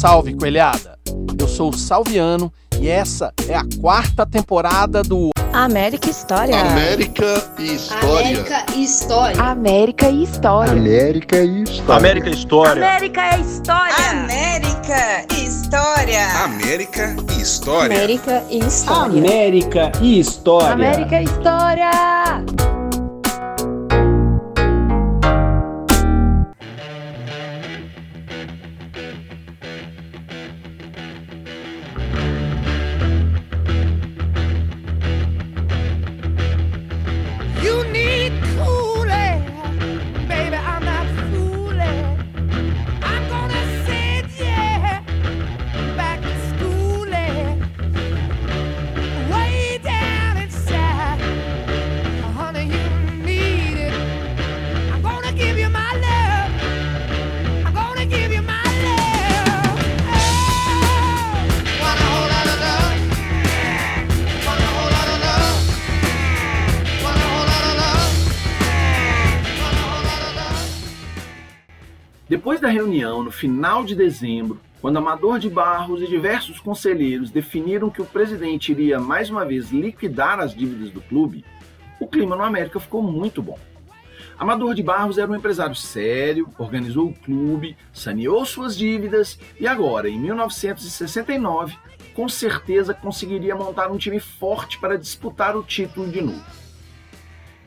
Salve, coelhada! Eu sou o Salviano e essa é a quarta temporada do América História. América e História. América e História. América e História. América e História. América História. América e História. América e História. América e História. América e História. América e História. América e História. Reunião, no final de dezembro, quando Amador de Barros e diversos conselheiros definiram que o presidente iria mais uma vez liquidar as dívidas do clube, o clima no América ficou muito bom. Amador de Barros era um empresário sério, organizou o clube, saneou suas dívidas e agora, em 1969, com certeza conseguiria montar um time forte para disputar o título de novo.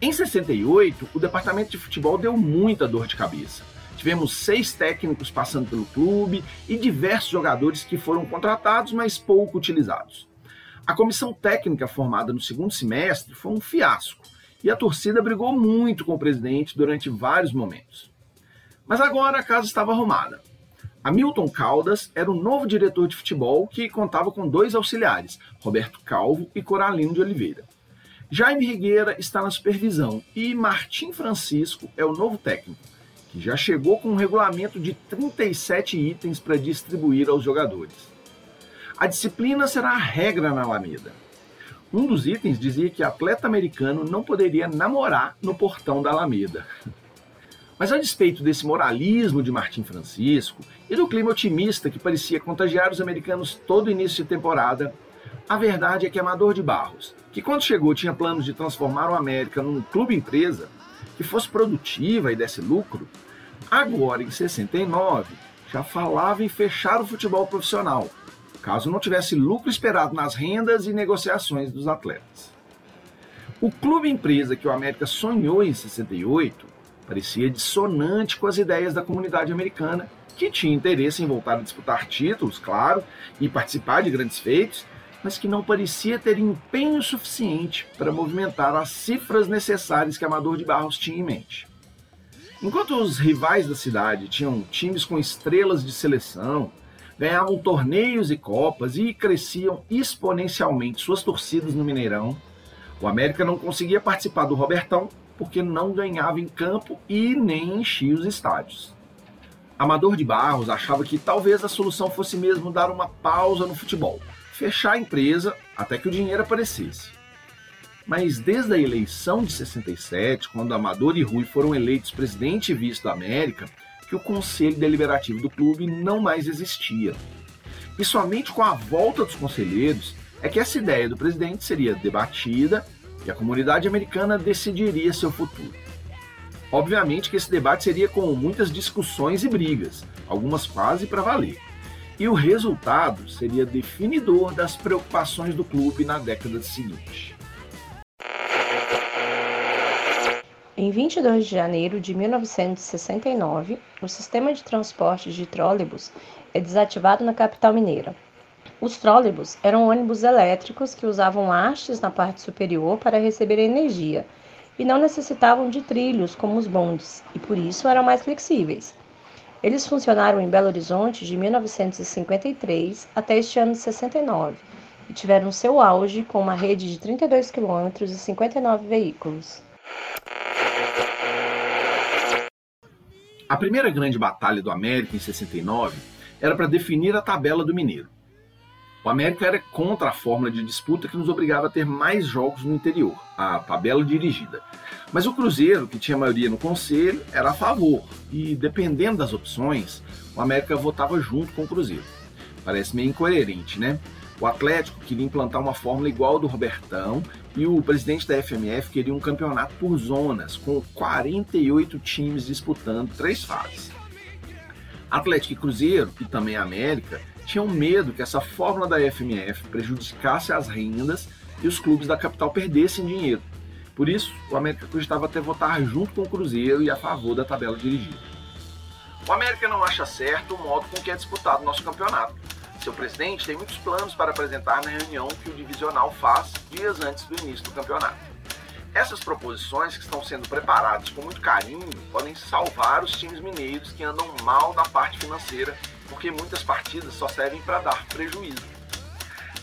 Em 68, o departamento de futebol deu muita dor de cabeça. Tivemos seis técnicos passando pelo clube e diversos jogadores que foram contratados, mas pouco utilizados. A comissão técnica formada no segundo semestre foi um fiasco e a torcida brigou muito com o presidente durante vários momentos. Mas agora a casa estava arrumada. Hamilton Caldas era o novo diretor de futebol que contava com dois auxiliares, Roberto Calvo e Coralino de Oliveira. Jaime Rigueira está na supervisão e Martim Francisco é o novo técnico, que já chegou com um regulamento de 37 itens para distribuir aos jogadores. A disciplina será a regra na Alameda. Um dos itens dizia que atleta americano não poderia namorar no portão da Alameda. Mas a despeito desse moralismo de Martim Francisco e do clima otimista que parecia contagiar os americanos todo início de temporada, a verdade é que Amador de Barros, que quando chegou tinha planos de transformar o América num clube empresa que fosse produtiva e desse lucro, agora em 69 já falava em fechar o futebol profissional, caso não tivesse lucro esperado nas rendas e negociações dos atletas. O clube empresa que o América sonhou em 68 parecia dissonante com as ideias da comunidade americana, que tinha interesse em voltar a disputar títulos, claro, e participar de grandes feitos, mas que não parecia ter empenho suficiente para movimentar as cifras necessárias que Amador de Barros tinha em mente. Enquanto os rivais da cidade tinham times com estrelas de seleção, ganhavam torneios e copas e cresciam exponencialmente suas torcidas no Mineirão, o América não conseguia participar do Robertão porque não ganhava em campo e nem enchia os estádios. Amador de Barros achava que talvez a solução fosse mesmo dar uma pausa no futebol, fechar a empresa até que o dinheiro aparecesse. Mas desde a eleição de 67, quando Amador e Rui foram eleitos presidente e vice da América, que o conselho deliberativo do clube não mais existia. E somente com a volta dos conselheiros é que essa ideia do presidente seria debatida e a comunidade americana decidiria seu futuro. Obviamente que esse debate seria com muitas discussões e brigas, algumas quase para valer. E o resultado seria definidor das preocupações do clube na década seguinte. Em 22 de janeiro de 1969, o sistema de transporte de trólebus é desativado na capital mineira. Os trólebus eram ônibus elétricos que usavam hastes na parte superior para receber energia e não necessitavam de trilhos como os bondes, e por isso eram mais flexíveis. Eles funcionaram em Belo Horizonte de 1953 até este ano de 69 e tiveram seu auge com uma rede de 32 quilômetros e 59 veículos. A primeira grande batalha do América em 69 era para definir a tabela do Mineiro. O América era contra a fórmula de disputa que nos obrigava a ter mais jogos no interior, a tabela dirigida. Mas o Cruzeiro, que tinha maioria no conselho, era a favor, e dependendo das opções, o América votava junto com o Cruzeiro. Parece meio incoerente, né? O Atlético queria implantar uma fórmula igual ao do Robertão e o presidente da FMF queria um campeonato por zonas, com 48 times disputando três fases. Atlético e Cruzeiro, e também América, tinham medo que essa fórmula da FMF prejudicasse as rendas e os clubes da capital perdessem dinheiro. Por isso, o América cogitava até votar junto com o Cruzeiro e a favor da tabela dirigida. O América não acha certo o modo com que é disputado o nosso campeonato. Seu presidente tem muitos planos para apresentar na reunião que o divisional faz dias antes do início do campeonato. Essas proposições que estão sendo preparadas com muito carinho podem salvar os times mineiros que andam mal na parte financeira, porque muitas partidas só servem para dar prejuízo.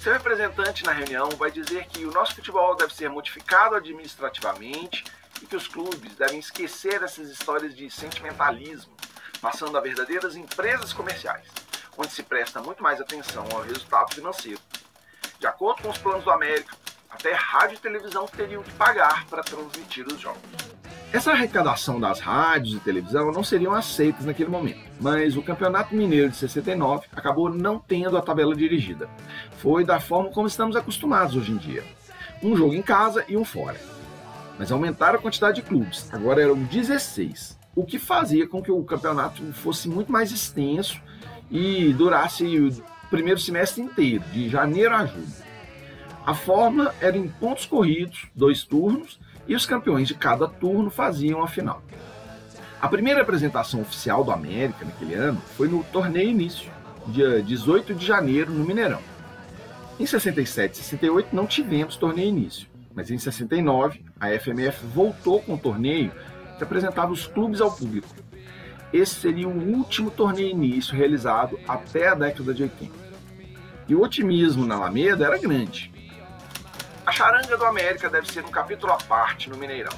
Seu representante na reunião vai dizer que o nosso futebol deve ser modificado administrativamente e que os clubes devem esquecer essas histórias de sentimentalismo, passando a verdadeiras empresas comerciais, onde se presta muito mais atenção ao resultado financeiro. De acordo com os planos do América, até rádio e televisão teriam que pagar para transmitir os jogos. Essa arrecadação das rádios e televisão não seriam aceitas naquele momento, mas o Campeonato Mineiro de 69 acabou não tendo a tabela dirigida. Foi da forma como estamos acostumados hoje em dia: um jogo em casa e um fora. Mas aumentaram a quantidade de clubes, agora eram 16, o que fazia com que o campeonato fosse muito mais extenso e durasse o primeiro semestre inteiro, de janeiro a julho. A forma era em pontos corridos, dois turnos, e os campeões de cada turno faziam a final. A primeira apresentação oficial do América naquele ano foi no torneio início, dia 18 de janeiro, no Mineirão. Em 67 e 68 não tivemos torneio início, mas em 69 a FMF voltou com o torneio que apresentava os clubes ao público. Esse seria o último torneio início realizado até a década de 80. E o otimismo na Alameda era grande. A charanga do América deve ser um capítulo à parte no Mineirão.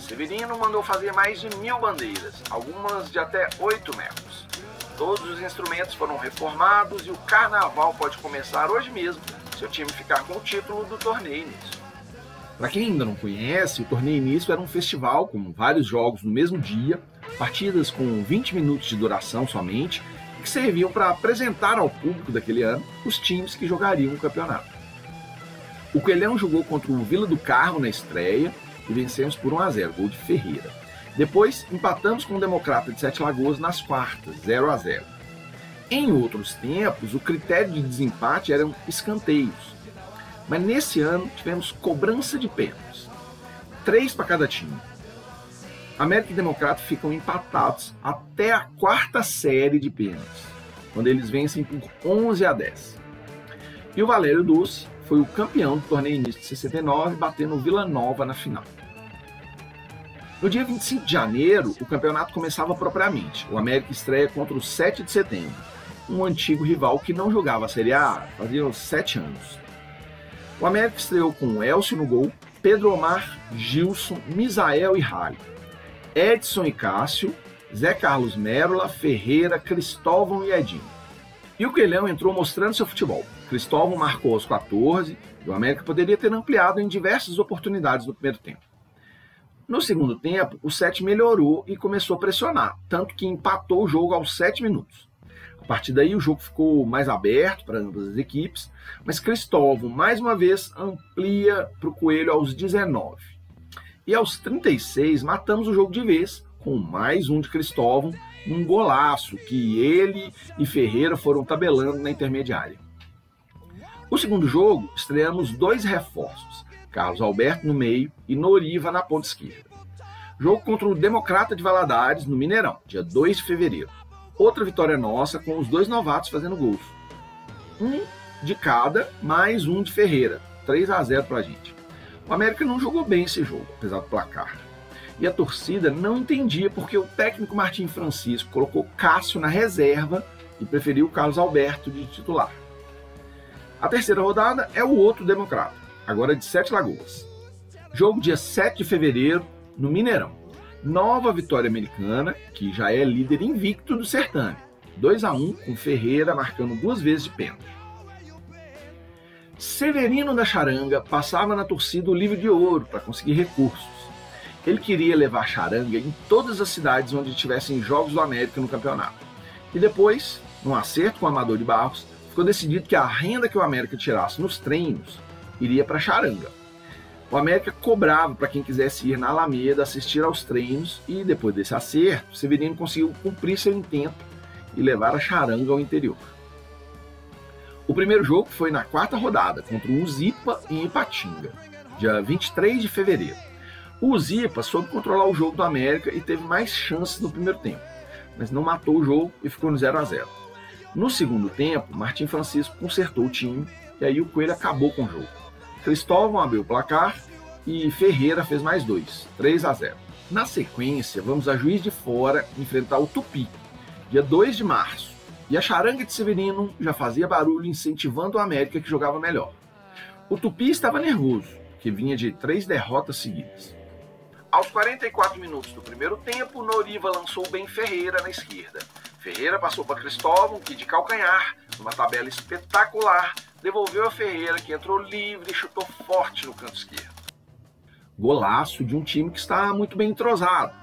Severino mandou fazer mais de mil bandeiras, algumas de até 8 metros. Todos os instrumentos foram reformados e o carnaval pode começar hoje mesmo se o time ficar com o título do torneio início. Para quem ainda não conhece, o torneio início era um festival com vários jogos no mesmo dia, partidas com 20 minutos de duração somente, que serviam para apresentar ao público daquele ano os times que jogariam o campeonato. O Coelhão jogou contra o Vila do Carro na estreia e vencemos por 1 a 0, gol de Ferreira. Depois empatamos com o Democrata de Sete Lagoas nas quartas, 0 a 0. Em outros tempos, o critério de desempate eram escanteios. Mas nesse ano tivemos cobrança de pênaltis. Três para cada time. América e Democrata ficam empatados até a quarta série de pênaltis, quando eles vencem por 11 a 10. E o Valério Dulce foi o campeão do torneio início de 69, batendo o Vila Nova na final. No dia 25 de janeiro, o campeonato começava propriamente. O América estreia contra o 7 de setembro, um antigo rival que não jogava a Série A fazia sete anos. O América estreou com Elcio no gol, Pedro Omar, Gilson, Misael e Rale, Edson e Cássio, Zé Carlos Mérola, Ferreira, Cristóvão e Edinho. E o Coelhão entrou mostrando seu futebol. Cristóvão marcou aos 14 e o América poderia ter ampliado em diversas oportunidades no primeiro tempo. No segundo tempo, o 7 melhorou e começou a pressionar, tanto que empatou o jogo aos 7 minutos. A partir daí, o jogo ficou mais aberto para ambas as equipes, mas Cristóvão, mais uma vez, amplia para o Coelho aos 19. E aos 36, matamos o jogo de vez, com mais um de Cristóvão, num golaço que ele e Ferreira foram tabelando na intermediária. No segundo jogo, estreamos dois reforços, Carlos Alberto no meio e Noriva na ponta esquerda. Jogo contra o Democrata de Valadares, no Mineirão, dia 2 de fevereiro. Outra vitória nossa com os dois novatos fazendo gols. Um de cada, mais um de Ferreira. 3 a 0 pra gente. O América não jogou bem esse jogo, apesar do placar e a torcida não entendia porque o técnico Martim Francisco colocou Cássio na reserva e preferiu Carlos Alberto de titular. A terceira rodada é o outro democrata, agora de Sete Lagoas. Jogo dia 7 de fevereiro, no Mineirão. Nova vitória americana, que já é líder invicto do certame. 2 a 1 com Ferreira marcando duas vezes de pênalti. Severino da Charanga passava na torcida o livro de ouro para conseguir recursos. Ele queria levar charanga em todas as cidades onde tivessem jogos do América no campeonato. E depois, num acerto com o Amador de Barros, ficou decidido que a renda que o América tirasse nos treinos iria para Charanga. O América cobrava para quem quisesse ir na Alameda assistir aos treinos e depois desse acerto, Severino conseguiu cumprir seu intento e levar a Charanga ao interior. O primeiro jogo foi na quarta rodada contra o Uzipa em Ipatinga, dia 23 de fevereiro. O Zipa soube controlar o jogo do América e teve mais chances no primeiro tempo, mas não matou o jogo e ficou no 0 a 0. No segundo tempo, Martim Francisco consertou o time e aí o Coelho acabou com o jogo. Cristóvão abriu o placar e Ferreira fez mais dois, 3 a 0. Na sequência, vamos a Juiz de Fora enfrentar o Tupi, dia 2 de março. E a charanga de Severino já fazia barulho incentivando o América que jogava melhor. O Tupi estava nervoso, que vinha de três derrotas seguidas. Aos 44 minutos do primeiro tempo, Noriva lançou bem Ferreira na esquerda. Ferreira passou para Cristóvão, que de calcanhar, numa tabela espetacular, devolveu a Ferreira, que entrou livre e chutou forte no canto esquerdo. Golaço de um time que está muito bem entrosado.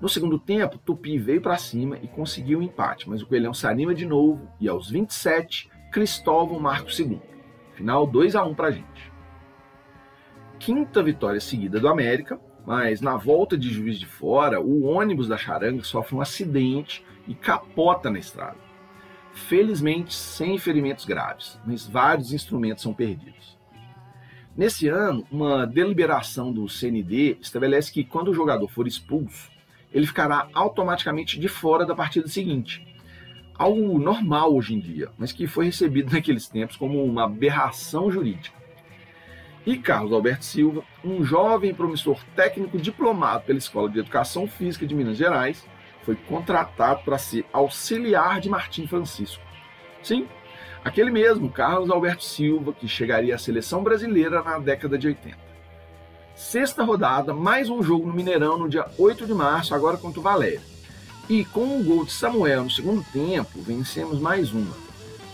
No segundo tempo, Tupi veio para cima e conseguiu o um empate, mas o Coelhão se anima de novo e aos 27, Cristóvão marca o segundo. Final 2 a 1 para a gente. Quinta vitória seguida do América, mas na volta de Juiz de Fora, o ônibus da Charanga sofre um acidente e capota na estrada. Felizmente, sem ferimentos graves, mas vários instrumentos são perdidos. Nesse ano, uma deliberação do CND estabelece que quando o jogador for expulso, ele ficará automaticamente de fora da partida seguinte. Algo normal hoje em dia, mas que foi recebido naqueles tempos como uma aberração jurídica. E Carlos Alberto Silva, um jovem promissor técnico diplomado pela Escola de Educação Física de Minas Gerais, foi contratado para ser auxiliar de Martim Francisco. Sim, aquele mesmo Carlos Alberto Silva que chegaria à seleção brasileira na década de 80. Sexta rodada, mais um jogo no Mineirão no dia 8 de março, agora contra o Valério. E com um gol de Samuel no segundo tempo, vencemos mais uma.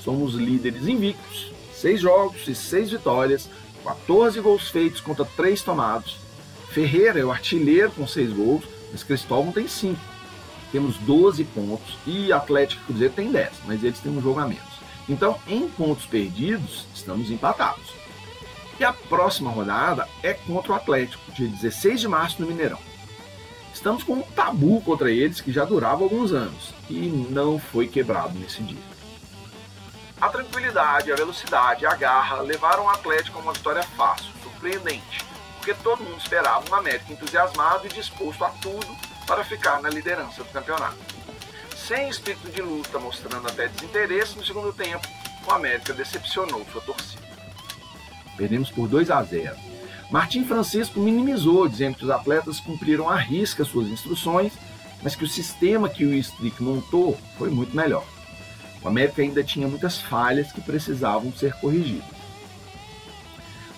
Somos líderes invictos, seis jogos e seis vitórias, 14 gols feitos contra 3 tomados. Ferreira é o artilheiro com 6 gols, mas Cristóvão tem 5. Temos 12 pontos e Atlético e Cruzeiro tem 10, mas eles têm um jogo a menos. Então, em pontos perdidos, estamos empatados. E a próxima rodada é contra o Atlético, dia 16 de março no Mineirão. Estamos com um tabu contra eles que já durava alguns anos e não foi quebrado nesse dia. A tranquilidade, a velocidade, a garra levaram o Atlético a uma vitória fácil, surpreendente, porque todo mundo esperava um América entusiasmado e disposto a tudo para ficar na liderança do campeonato. Sem espírito de luta, mostrando até desinteresse no segundo tempo, o América decepcionou sua torcida. Perdemos por 2 a 0. Martim Francisco minimizou, dizendo que os atletas cumpriram à risca suas instruções, mas que o sistema que o Strick montou foi muito melhor. O América ainda tinha muitas falhas que precisavam ser corrigidas.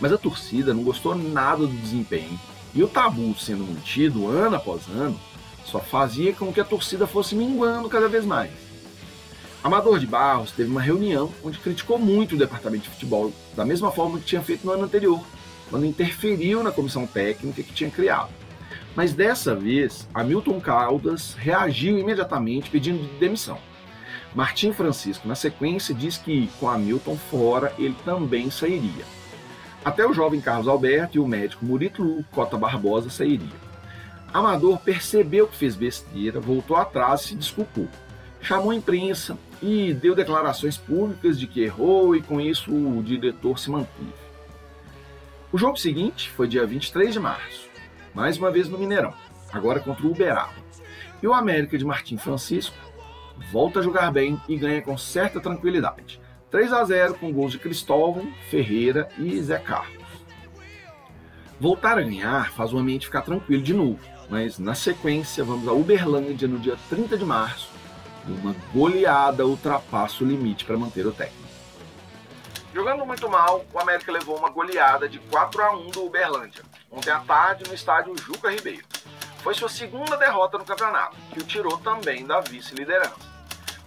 Mas a torcida não gostou nada do desempenho e o tabu sendo mantido ano após ano só fazia com que a torcida fosse minguando cada vez mais. Amador de Barros teve uma reunião onde criticou muito o departamento de futebol, da mesma forma que tinha feito no ano anterior, quando interferiu na comissão técnica que tinha criado. Mas dessa vez, Hamilton Caldas reagiu imediatamente pedindo demissão. Martim Francisco, na sequência, diz que com Hamilton fora, ele também sairia. Até o jovem Carlos Alberto e o médico Murito Cota Barbosa sairiam. Amador percebeu que fez besteira, voltou atrás e se desculpou. Chamou a imprensa e deu declarações públicas de que errou e com isso o diretor se manteve. O jogo seguinte foi dia 23 de março, mais uma vez no Mineirão, agora contra o Uberaba. E o América de Martim Francisco volta a jogar bem e ganha com certa tranquilidade. 3 a 0 com gols de Cristóvão, Ferreira e Zé Carlos. Voltar a ganhar faz o ambiente ficar tranquilo de novo, mas na sequência vamos a Uberlândia no dia 30 de março uma goleada ultrapassa o limite para manter o técnico. Jogando muito mal, o América levou uma goleada de 4 a 1 do Uberlândia, ontem à tarde no estádio Juca Ribeiro. Foi sua segunda derrota no campeonato, que o tirou também da vice-liderança.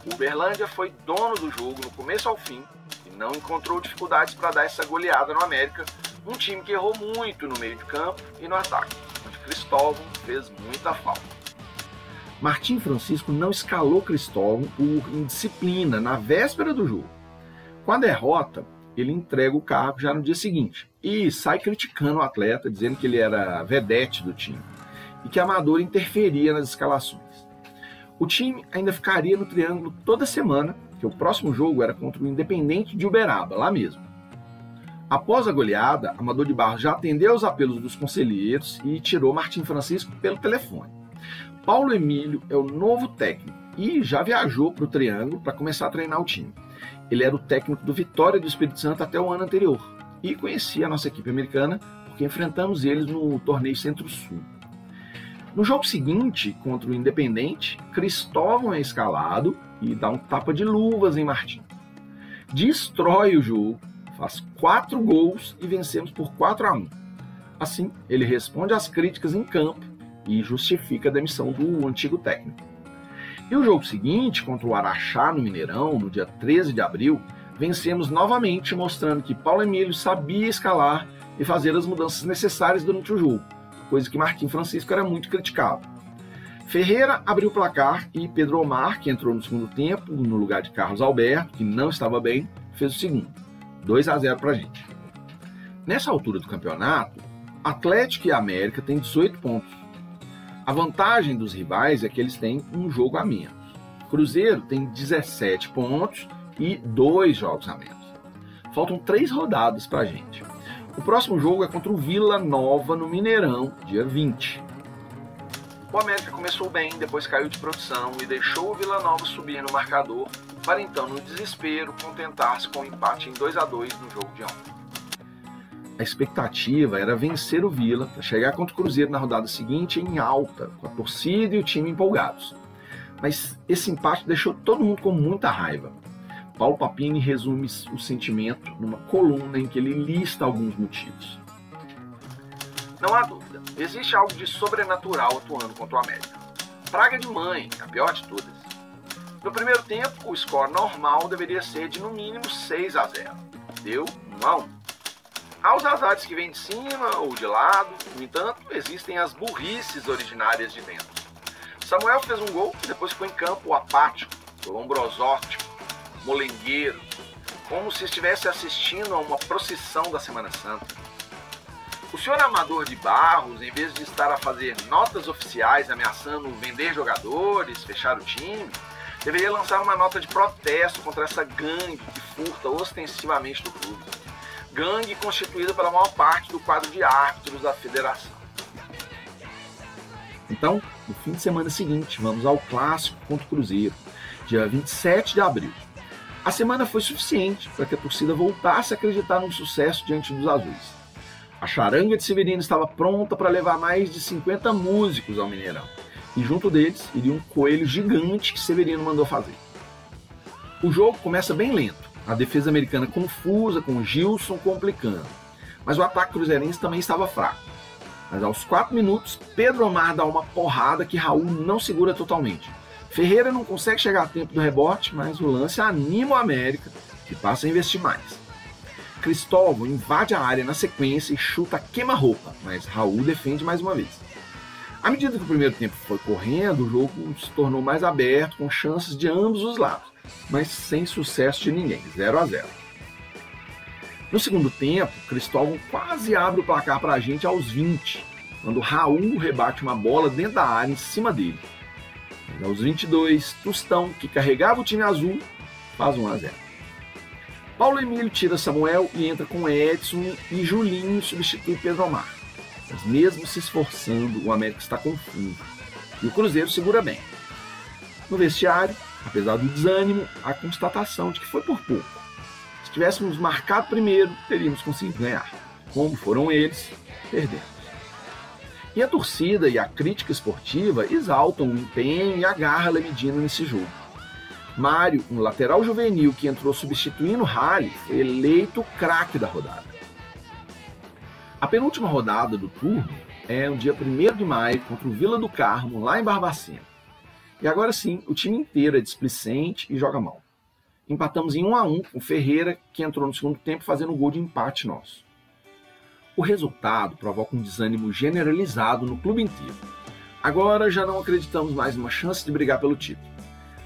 O Uberlândia foi dono do jogo no começo ao fim e não encontrou dificuldades para dar essa goleada no América, um time que errou muito no meio de campo e no ataque, Cristóvão fez muita falta. Martim Francisco não escalou Cristóvão por indisciplina na véspera do jogo. Com a derrota, ele entrega o cargo já no dia seguinte e sai criticando o atleta, dizendo que ele era vedete do time e que a Amador interferia nas escalações. O time ainda ficaria no triângulo toda semana, que o próximo jogo era contra o Independente de Uberaba, lá mesmo. Após a goleada, Amador de Barros já atendeu aos apelos dos conselheiros e tirou Martim Francisco pelo telefone. Paulo Emílio é o novo técnico e já viajou para o Triângulo para começar a treinar o time. Ele era o técnico do Vitória do Espírito Santo até o ano anterior e conhecia a nossa equipe americana porque enfrentamos eles no torneio Centro-Sul. No jogo seguinte, contra o Independente, Cristóvão é escalado e dá um tapa de luvas em Martim. Destrói o jogo, faz quatro gols e vencemos por 4 a 1. Assim, ele responde às críticas em campo e justifica a demissão do antigo técnico. E o jogo seguinte, contra o Araxá no Mineirão, no dia 13 de abril, vencemos novamente, mostrando que Paulo Emílio sabia escalar e fazer as mudanças necessárias durante o jogo, coisa que Martim Francisco era muito criticado. Ferreira abriu o placar e Pedro Omar, que entrou no segundo tempo, no lugar de Carlos Alberto, que não estava bem, fez o segundo. 2 a 0 para a gente. Nessa altura do campeonato, Atlético e América têm 18 pontos. A vantagem dos rivais é que eles têm um jogo a menos. Cruzeiro tem 17 pontos e dois jogos a menos. Faltam três rodadas para a gente. O próximo jogo é contra o Vila Nova no Mineirão, dia 20. O América começou bem, depois caiu de produção e deixou o Vila Nova subir no marcador, para então, no desespero, contentar-se com o um empate em 2 a 2 no jogo de ontem. A expectativa era vencer o Vila para chegar contra o Cruzeiro na rodada seguinte em alta, com a torcida e o time empolgados. Mas esse empate deixou todo mundo com muita raiva. Paulo Papini resume o sentimento numa coluna em que ele lista alguns motivos. Não há dúvida, existe algo de sobrenatural atuando contra o América. Praga de mãe, a pior de todas. No primeiro tempo, o score normal deveria ser de no mínimo 6 a 0. Deu 1 a 1. Há os azares que vêm de cima ou de lado, no entanto, existem as burrices originárias de dentro. Samuel fez um gol e depois ficou em campo apático, lombrosótico, molengueiro, como se estivesse assistindo a uma procissão da Semana Santa. O senhor Amador de Barros, em vez de estar a fazer notas oficiais ameaçando vender jogadores, fechar o time, deveria lançar uma nota de protesto contra essa gangue que furta ostensivamente do clube. Gangue constituída pela maior parte do quadro de árbitros da federação. Então, no fim de semana seguinte, vamos ao clássico contra o Cruzeiro, dia 27 de abril. A semana foi suficiente para que a torcida voltasse a acreditar no sucesso diante dos azuis. A charanga de Severino estava pronta para levar mais de 50 músicos ao Mineirão. E junto deles iria um coelho gigante que Severino mandou fazer. O jogo começa bem lento, a defesa americana confusa, com Gilson complicando. Mas o ataque cruzeirense também estava fraco. Mas aos 4 minutos, Pedro Omar dá uma porrada que Raul não segura totalmente. Ferreira não consegue chegar a tempo do rebote, mas o lance anima o América, que passa a investir mais. Cristóvão invade a área na sequência e chuta queima-roupa, mas Raul defende mais uma vez. À medida que o primeiro tempo foi correndo, o jogo se tornou mais aberto, com chances de ambos os lados, mas sem sucesso de ninguém, 0 a 0. No segundo tempo, Cristóvão quase abre o placar para a gente aos 20, quando Raul rebate uma bola dentro da área em cima dele. Mas aos 22, Tostão, que carregava o time azul, faz 1 a 0. Paulo Emílio tira Samuel e entra com Edson e Julinho substitui Pedro Omar. Mas mesmo se esforçando, o América está confuso. E o Cruzeiro segura bem. No vestiário, apesar do desânimo, a constatação de que foi por pouco. Se tivéssemos marcado primeiro, teríamos conseguido ganhar. Como foram eles, perdemos. E a torcida e a crítica esportiva exaltam o empenho e a garra lemedina nesse jogo. Mário, um lateral juvenil que entrou substituindo Halley, foi eleito craque da rodada. A penúltima rodada do turno é no dia 1 de maio contra o Vila do Carmo, lá em Barbacena. E agora sim, o time inteiro é displicente e joga mal. Empatamos em 1 a 1 com Ferreira, que entrou no segundo tempo fazendo um gol de empate nosso. O resultado provoca um desânimo generalizado no clube inteiro. Agora já não acreditamos mais numa chance de brigar pelo título.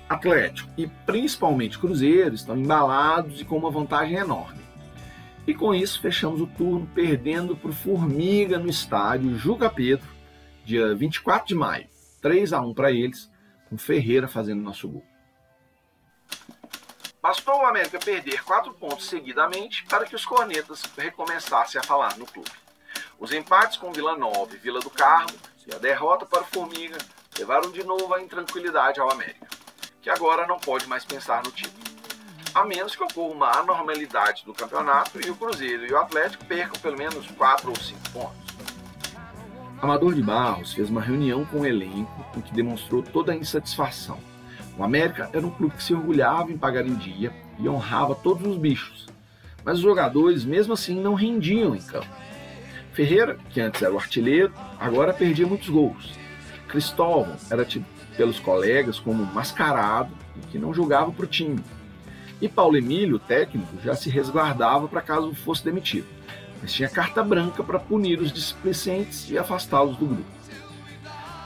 Atlético e principalmente Cruzeiro estão embalados e com uma vantagem enorme. E com isso fechamos o turno perdendo para o Formiga no estádio Juca Pedro, dia 24 de maio, 3 a 1 para eles, com Ferreira fazendo nosso gol. Bastou o América perder quatro pontos seguidamente para que os cornetas recomeçassem a falar no clube. Os empates com Vila Nova e Vila do Carmo e a derrota para o Formiga levaram de novo a intranquilidade ao América, que agora não pode mais pensar no título. A menos que ocorra uma anormalidade do campeonato e o Cruzeiro e o Atlético percam pelo menos 4 ou 5 pontos. Amador de Barros fez uma reunião com o elenco em que demonstrou toda a insatisfação. O América era um clube que se orgulhava em pagar em dia e honrava todos os bichos, mas os jogadores mesmo assim não rendiam em campo. Ferreira, que antes era o artilheiro, agora perdia muitos gols. Cristóvão era tido pelos colegas como mascarado e que não jogava para o time. E Paulo Emílio, técnico, já se resguardava para caso fosse demitido, mas tinha carta branca para punir os displicentes e afastá-los do grupo.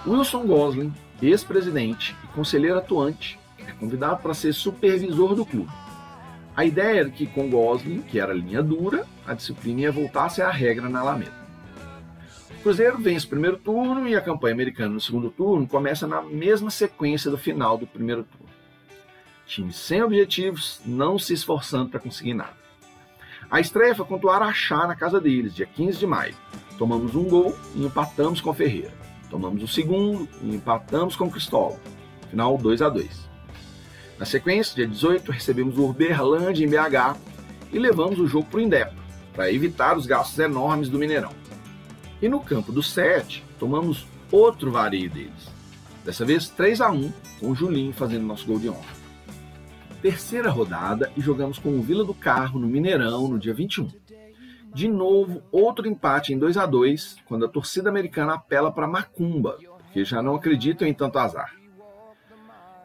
Wilson Gosling, ex-presidente e conselheiro atuante, é convidado para ser supervisor do clube. A ideia era que com Gosling, que era linha dura, a disciplina ia voltar a ser a regra na Alameda. O Cruzeiro vence o primeiro turno e a campanha americana no segundo turno começa na mesma sequência do final do primeiro turno. Time sem objetivos, não se esforçando para conseguir nada. A estreia foi contra o Araxá na casa deles, dia 15 de maio. Tomamos um gol e empatamos com Ferreira. Tomamos o segundo e empatamos com Cristóvão. Final 2 a 2. Na sequência, dia 18, recebemos o Uberlândia em BH e levamos o jogo para o Indepa, para evitar os gastos enormes do Mineirão. E no campo do 7, tomamos outro vareio deles. Dessa vez 3 a 1 com o Julinho fazendo nosso gol de honra. Terceira rodada e jogamos com o Vila do Carro no Mineirão no dia 21. De novo, outro empate em 2 a 2 quando a torcida americana apela para Macumba, que já não acreditam em tanto azar.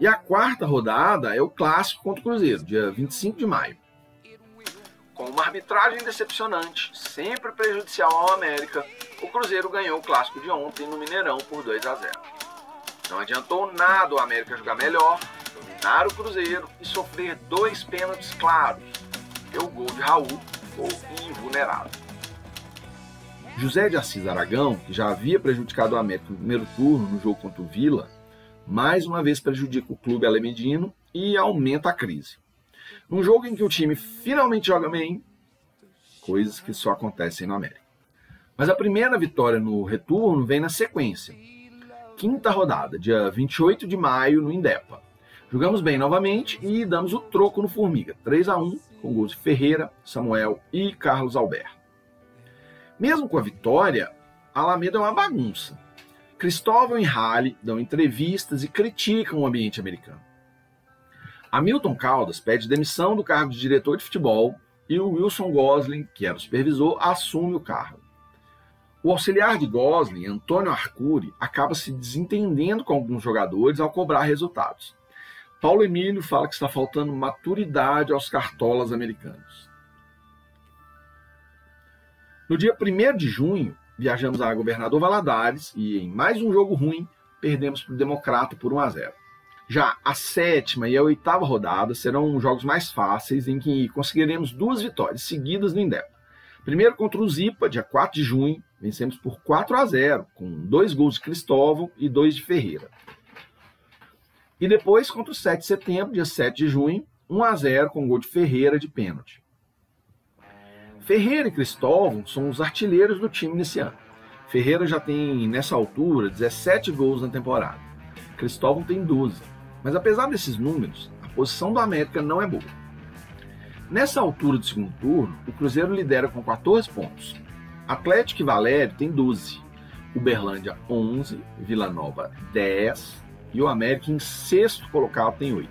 E a quarta rodada é o clássico contra o Cruzeiro, dia 25 de maio. Com uma arbitragem decepcionante, sempre prejudicial ao América, o Cruzeiro ganhou o clássico de ontem no Mineirão por 2 a 0. Não adiantou nada o América jogar melhor, dominar o Cruzeiro e sofrer dois pênaltis claros, porque o gol de Raul ficou invulnerável. José de Assis Aragão, que já havia prejudicado o América no primeiro turno no jogo contra o Vila, mais uma vez prejudica o clube alemedino e aumenta a crise. Num jogo em que o time finalmente joga bem, coisas que só acontecem no América. Mas a primeira vitória no retorno vem na sequência. Quinta rodada, dia 28 de maio, no Indepa. Jogamos bem novamente e damos o troco no Formiga, 3 a 1 com gols de Ferreira, Samuel e Carlos Alberto. Mesmo com a vitória, Alameda é uma bagunça. Cristóvão e Halley dão entrevistas e criticam o ambiente americano. Hamilton Caldas pede demissão do cargo de diretor de futebol e o Wilson Gosling, que era o supervisor, assume o cargo. O auxiliar de Gosling, Antônio Arcuri, acaba se desentendendo com alguns jogadores ao cobrar resultados. Paulo Emílio fala que está faltando maturidade aos cartolas americanos. No dia 1 de junho, viajamos a Governador Valadares e, em mais um jogo ruim, perdemos para o Democrata por 1 a 0. Já a sétima e a oitava rodada serão jogos mais fáceis, em que conseguiremos duas vitórias seguidas no Indep. Primeiro contra o Zipa, dia 4 de junho, vencemos por 4 a 0, com dois gols de Cristóvão e dois de Ferreira. E depois contra o 7 de setembro, dia 7 de junho, 1 a 0 com gol de Ferreira de pênalti. Ferreira e Cristóvão são os artilheiros do time nesse ano. Ferreira já tem, nessa altura, 17 gols na temporada. Cristóvão tem 12. Mas apesar desses números, a posição do América não é boa. Nessa altura do segundo turno, o Cruzeiro lidera com 14 pontos. Atlético e Valério tem 12. Uberlândia 11, Vila Nova 10 e o América em sexto colocado tem 8.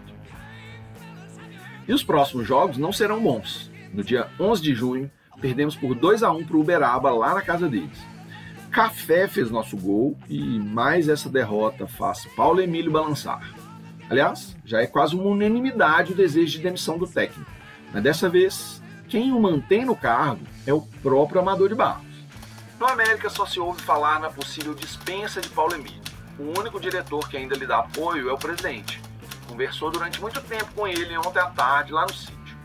E os próximos jogos não serão bons. No dia 11 de junho, perdemos por 2 a 1 para o Uberaba lá na casa deles. Café fez nosso gol e mais essa derrota faz Paulo Emílio balançar. Aliás, já é quase uma unanimidade o desejo de demissão do técnico. Mas dessa vez, quem o mantém no cargo é o próprio Amador de Barros. No América só se ouve falar na possível dispensa de Paulo Emílio. O único diretor que ainda lhe dá apoio é o presidente. conversou durante muito tempo com ele ontem à tarde lá no sítio.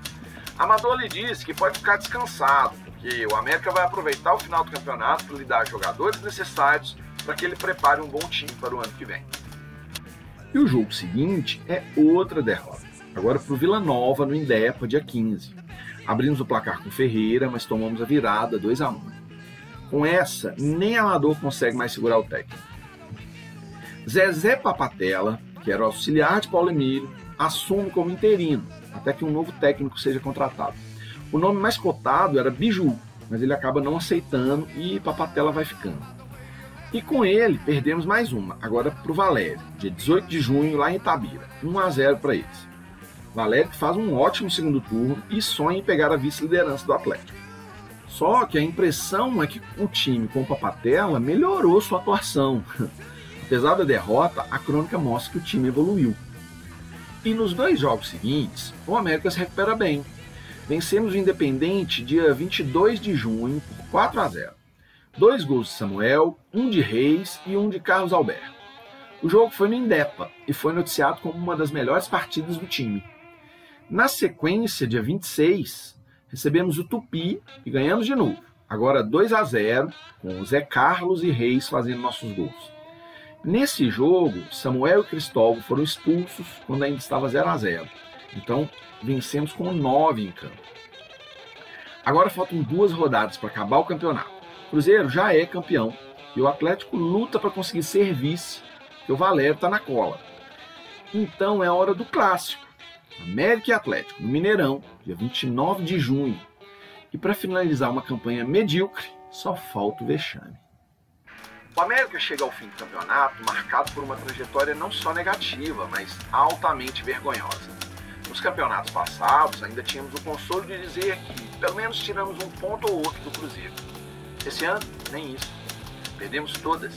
Amador lhe disse que pode ficar descansado, porque o América vai aproveitar o final do campeonato para lhe dar jogadores necessários para que ele prepare um bom time para o ano que vem. E o jogo seguinte é outra derrota. Agora para o Vila Nova no Indepa, dia 15. Abrimos o placar com Ferreira, mas tomamos a virada 2 a 1 Com essa, nem Amador consegue mais segurar o técnico. Zezé Papatella, que era auxiliar de Paulo Emílio, assume como interino, até que um novo técnico seja contratado. O nome mais cotado era Biju, mas ele acaba não aceitando e Papatella vai ficando. E com ele, perdemos mais uma, agora para o Valério, dia 18 de junho, lá em Itabira. 1 a 0 para eles. Valério faz um ótimo segundo turno e sonha em pegar a vice-liderança do Atlético. Só que a impressão é que o time com o Papatella melhorou sua atuação. Apesar da derrota, a crônica mostra que o time evoluiu. E nos dois jogos seguintes, o América se recupera bem. Vencemos o Independente dia 22 de junho por 4 a 0. Dois gols de Samuel, um de Reis e um de Carlos Alberto. O jogo foi no Indepa e foi noticiado como uma das melhores partidas do time. Na sequência, dia 26, recebemos o Tupi e ganhamos de novo. Agora 2 a 0, com Zé Carlos e Reis fazendo nossos gols. Nesse jogo, Samuel e Cristóvão foram expulsos quando ainda estava 0 a 0. Então, vencemos com 9 em campo. Agora faltam duas rodadas para acabar o campeonato. O Cruzeiro já é campeão e o Atlético luta para conseguir ser vice, que o Valério está na cola. Então é hora do clássico. América e Atlético, no Mineirão, dia 29 de junho. E para finalizar uma campanha medíocre, só falta o vexame. O América chega ao fim do campeonato marcado por uma trajetória não só negativa, mas altamente vergonhosa. Nos campeonatos passados, ainda tínhamos o consolo de dizer que pelo menos tiramos um ponto ou outro do Cruzeiro. Esse ano, nem isso. Perdemos todas.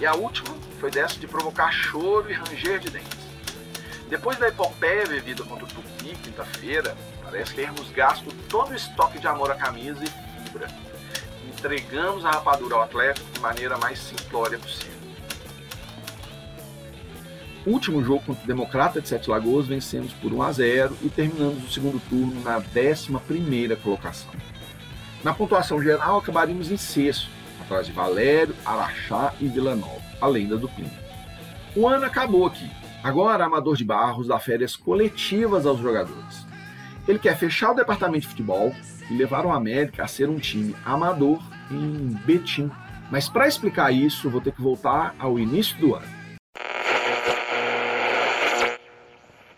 E a última foi dessa de provocar choro e ranger de dentes. Depois da epopeia vivida contra o Tupi, quinta-feira, parece que termos gasto todo o estoque de amor à camisa e fibra entregamos a rapadura ao Atlético de maneira mais simplória possível. Último jogo contra o Democrata de Sete Lagoas, vencemos por 1 a 0 e terminamos o segundo turno na 11ª colocação. Na pontuação geral, acabaríamos em sexto, atrás de Valério, Araxá e Vila Nova, além da Dupina. O ano acabou aqui. Agora, Amador de Barros dá férias coletivas aos jogadores. Ele quer fechar o departamento de futebol e levar o América a ser um time amador em Betim. Mas para explicar isso, vou ter que voltar ao início do ano.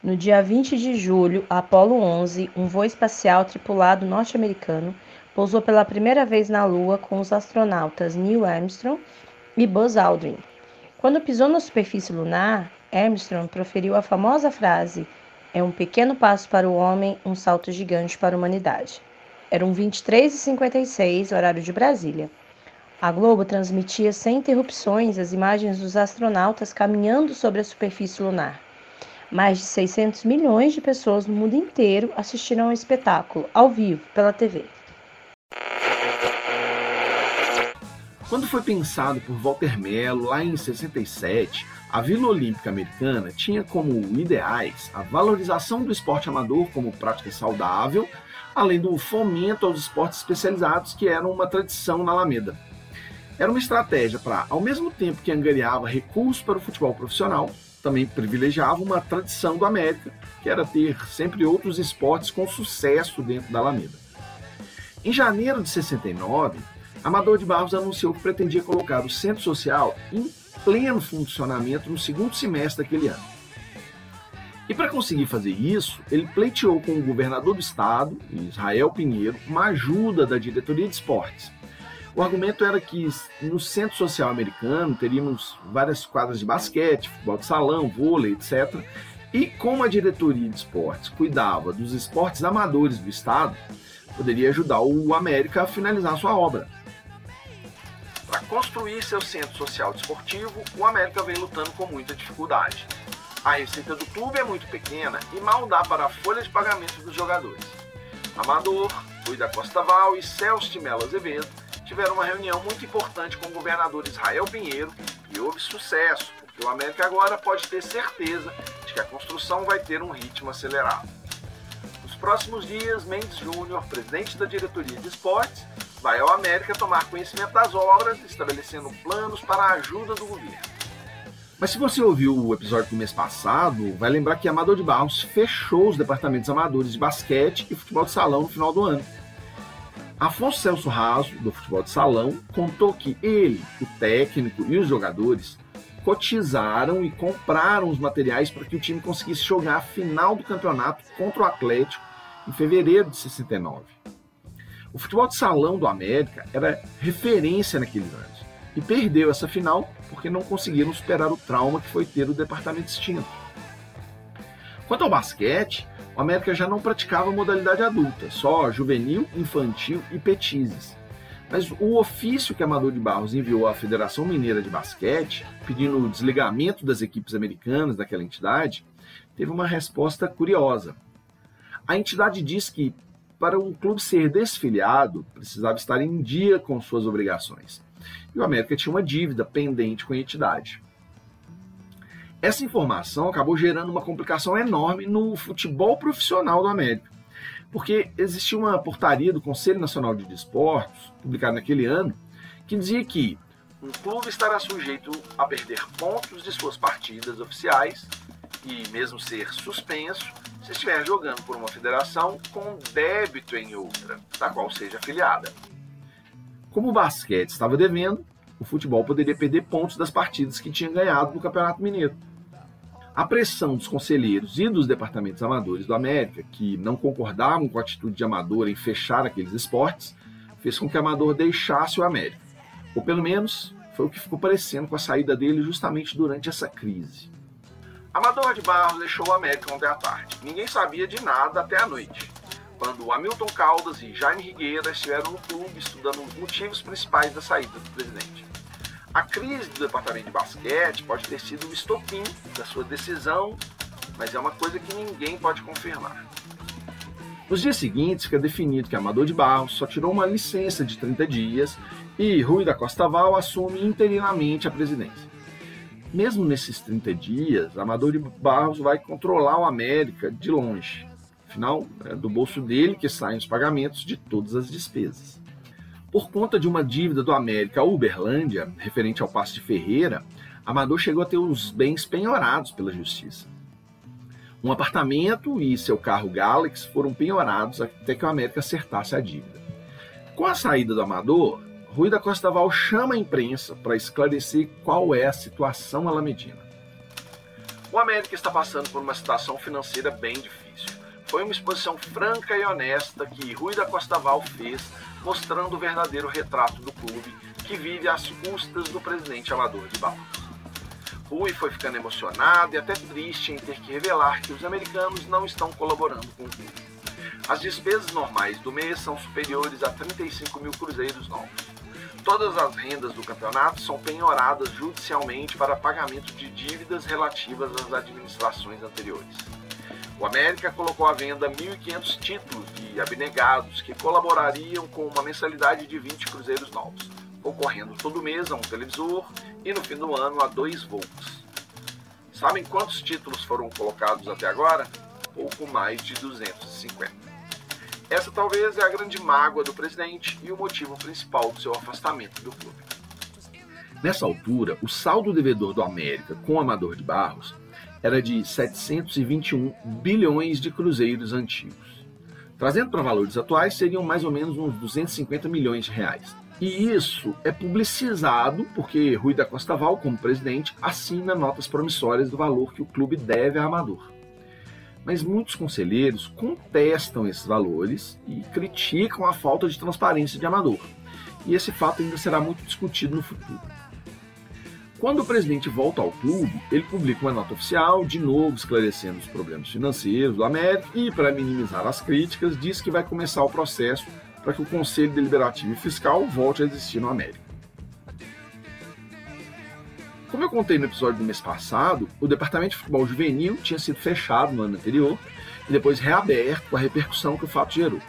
No dia 20 de julho, Apollo 11, um voo espacial tripulado norte-americano, pousou pela primeira vez na Lua com os astronautas Neil Armstrong e Buzz Aldrin. Quando pisou na superfície lunar, Armstrong proferiu a famosa frase: É um pequeno passo para o homem, um salto gigante para a humanidade. Eram 23h56, horário de Brasília. A Globo transmitia sem interrupções as imagens dos astronautas caminhando sobre a superfície lunar. Mais de 600 milhões de pessoas no mundo inteiro assistiram ao espetáculo, ao vivo, pela TV. Quando foi pensado por Walter Mello, lá em 67, a Vila Olímpica Americana tinha como ideais a valorização do esporte amador como prática saudável além do fomento aos esportes especializados, que eram uma tradição na Alameda. Era uma estratégia para, ao mesmo tempo que angariava recursos para o futebol profissional, também privilegiava uma tradição do América, que era ter sempre outros esportes com sucesso dentro da Alameda. Em janeiro de 69, Amador de Barros anunciou que pretendia colocar o centro social em pleno funcionamento no segundo semestre daquele ano. E para conseguir fazer isso, ele pleiteou com o governador do estado, Israel Pinheiro, uma ajuda da diretoria de esportes. O argumento era que no centro social americano teríamos várias quadras de basquete, futebol de salão, vôlei, etc. E como a diretoria de esportes cuidava dos esportes amadores do estado, poderia ajudar o América a finalizar sua obra. Para construir seu centro social desportivo, o América vem lutando com muita dificuldade. A receita do clube é muito pequena e mal dá para a folha de pagamento dos jogadores. Amador, Rui da Costa Val e Celso de Mello Azevedo tiveram uma reunião muito importante com o governador Israel Pinheiro e houve sucesso, porque o América agora pode ter certeza de que a construção vai ter um ritmo acelerado. Nos próximos dias, Mendes Júnior, presidente da diretoria de esportes, vai ao América tomar conhecimento das obras, estabelecendo planos para a ajuda do governo. Mas se você ouviu o episódio do mês passado, vai lembrar que Amador de Barros fechou os departamentos amadores de basquete e futebol de salão no final do ano. Afonso Celso Raso, do futebol de salão, contou que ele, o técnico e os jogadores cotizaram e compraram os materiais para que o time conseguisse jogar a final do campeonato contra o Atlético em fevereiro de 69. O futebol de salão do América era referência naqueles anos e perdeu essa final porque não conseguiram superar o trauma que foi ter o departamento extinto. Quanto ao basquete, o América já não praticava modalidade adulta, só juvenil, infantil e petizes. Mas o ofício que Amador de Barros enviou à Federação Mineira de Basquete, pedindo o desligamento das equipes americanas daquela entidade, teve uma resposta curiosa. A entidade diz que, para um clube ser desfiliado, precisava estar em dia com suas obrigações e o América tinha uma dívida pendente com a entidade. Essa informação acabou gerando uma complicação enorme no futebol profissional do América, porque existia uma portaria do Conselho Nacional de Desportos, publicada naquele ano, que dizia que um clube estará sujeito a perder pontos de suas partidas oficiais e mesmo ser suspenso se estiver jogando por uma federação com débito em outra, da qual seja afiliada. Como o basquete estava devendo, o futebol poderia perder pontos das partidas que tinha ganhado no Campeonato Mineiro. A pressão dos conselheiros e dos departamentos amadores do América, que não concordavam com a atitude de Amador em fechar aqueles esportes, fez com que Amador deixasse o América. Ou pelo menos foi o que ficou parecendo com a saída dele justamente durante essa crise. Amador de Barros deixou o América ontem à tarde. Ninguém sabia de nada até a noite quando Hamilton Caldas e Jaime Rigueira estiveram no clube estudando os motivos principais da saída do presidente. A crise do departamento de basquete pode ter sido o estopim da sua decisão, mas é uma coisa que ninguém pode confirmar. Nos dias seguintes, fica definido que Amador de Barros só tirou uma licença de 30 dias e Rui da Costa Val assume interinamente a presidência. Mesmo nesses 30 dias, Amador de Barros vai controlar o América de longe. Afinal, é do bolso dele que saem os pagamentos de todas as despesas. Por conta de uma dívida do América Uberlândia, referente ao passe de Ferreira, Amador chegou a ter os bens penhorados pela justiça. Um apartamento e seu carro Galaxy foram penhorados até que o América acertasse a dívida. Com a saída do Amador, Rui da Costa Val chama a imprensa para esclarecer qual é a situação alamedina. O América está passando por uma situação financeira bem difícil. Foi uma exposição franca e honesta que Rui da Costa Val fez, mostrando o verdadeiro retrato do clube que vive às custas do presidente amador de Barros. Rui foi ficando emocionado e até triste em ter que revelar que os americanos não estão colaborando com o clube. As despesas normais do mês são superiores a 35 mil cruzeiros novos. Todas as rendas do campeonato são penhoradas judicialmente para pagamento de dívidas relativas às administrações anteriores. O América colocou à venda 1.500 títulos de abnegados que colaborariam com uma mensalidade de 20 cruzeiros novos, concorrendo todo mês a um televisor e no fim do ano a dois voos. Sabem quantos títulos foram colocados até agora? Pouco mais de 250. Essa talvez é a grande mágoa do presidente e o motivo principal do seu afastamento do clube. Nessa altura, o saldo devedor do América com o Amador de Barros era de 721 bilhões de cruzeiros antigos. Trazendo para valores atuais, seriam mais ou menos uns 250 milhões de reais. E isso é publicizado porque Rui da Costa Val, como presidente, assina notas promissórias do valor que o clube deve a Amador. Mas muitos conselheiros contestam esses valores e criticam a falta de transparência de Amador. E esse fato ainda será muito discutido no futuro. Quando o presidente volta ao clube, ele publica uma nota oficial, de novo esclarecendo os problemas financeiros do América e, para minimizar as críticas, diz que vai começar o processo para que o Conselho Deliberativo e Fiscal volte a existir no América. Como eu contei no episódio do mês passado, o Departamento de Futebol Juvenil tinha sido fechado no ano anterior e depois reaberto com a repercussão que o fato gerou.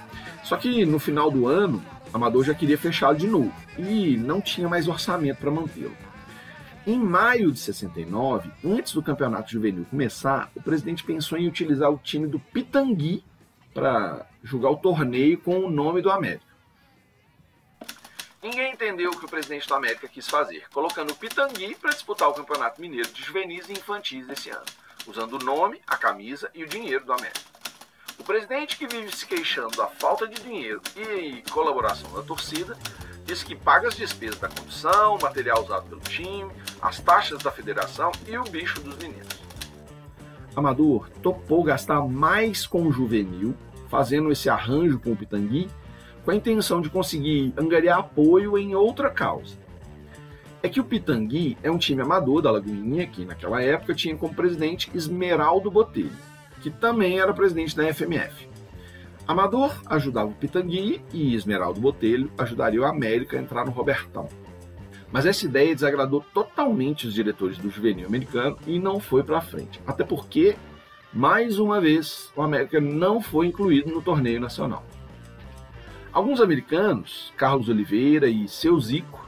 Só que no final do ano, Amador já queria fechá-lo de novo e não tinha mais orçamento para mantê-lo. Em maio de 69, antes do campeonato juvenil começar, o presidente pensou em utilizar o time do Pitangui para jogar o torneio com o nome do América. Ninguém entendeu o que o presidente do América quis fazer, colocando o Pitangui para disputar o Campeonato Mineiro de Juvenis e Infantis desse ano, usando o nome, a camisa e o dinheiro do América. O presidente, que vive se queixando da falta de dinheiro e colaboração da torcida, diz que paga as despesas da condução, material usado pelo time, as taxas da federação e o bicho dos meninos. Amador topou gastar mais com o juvenil, fazendo esse arranjo com o Pitangui, com a intenção de conseguir angariar apoio em outra causa. É que o Pitangui é um time amador da Lagoinha, que naquela época tinha como presidente Esmeraldo Botelho, que também era presidente da FMF. Amador ajudava o Pitangui e Esmeraldo Botelho ajudaria o América a entrar no Robertão. Mas essa ideia desagradou totalmente os diretores do juvenil americano e não foi para frente. Até porque, mais uma vez, o América não foi incluído no torneio nacional. Alguns americanos, Carlos Oliveira e seu Zico,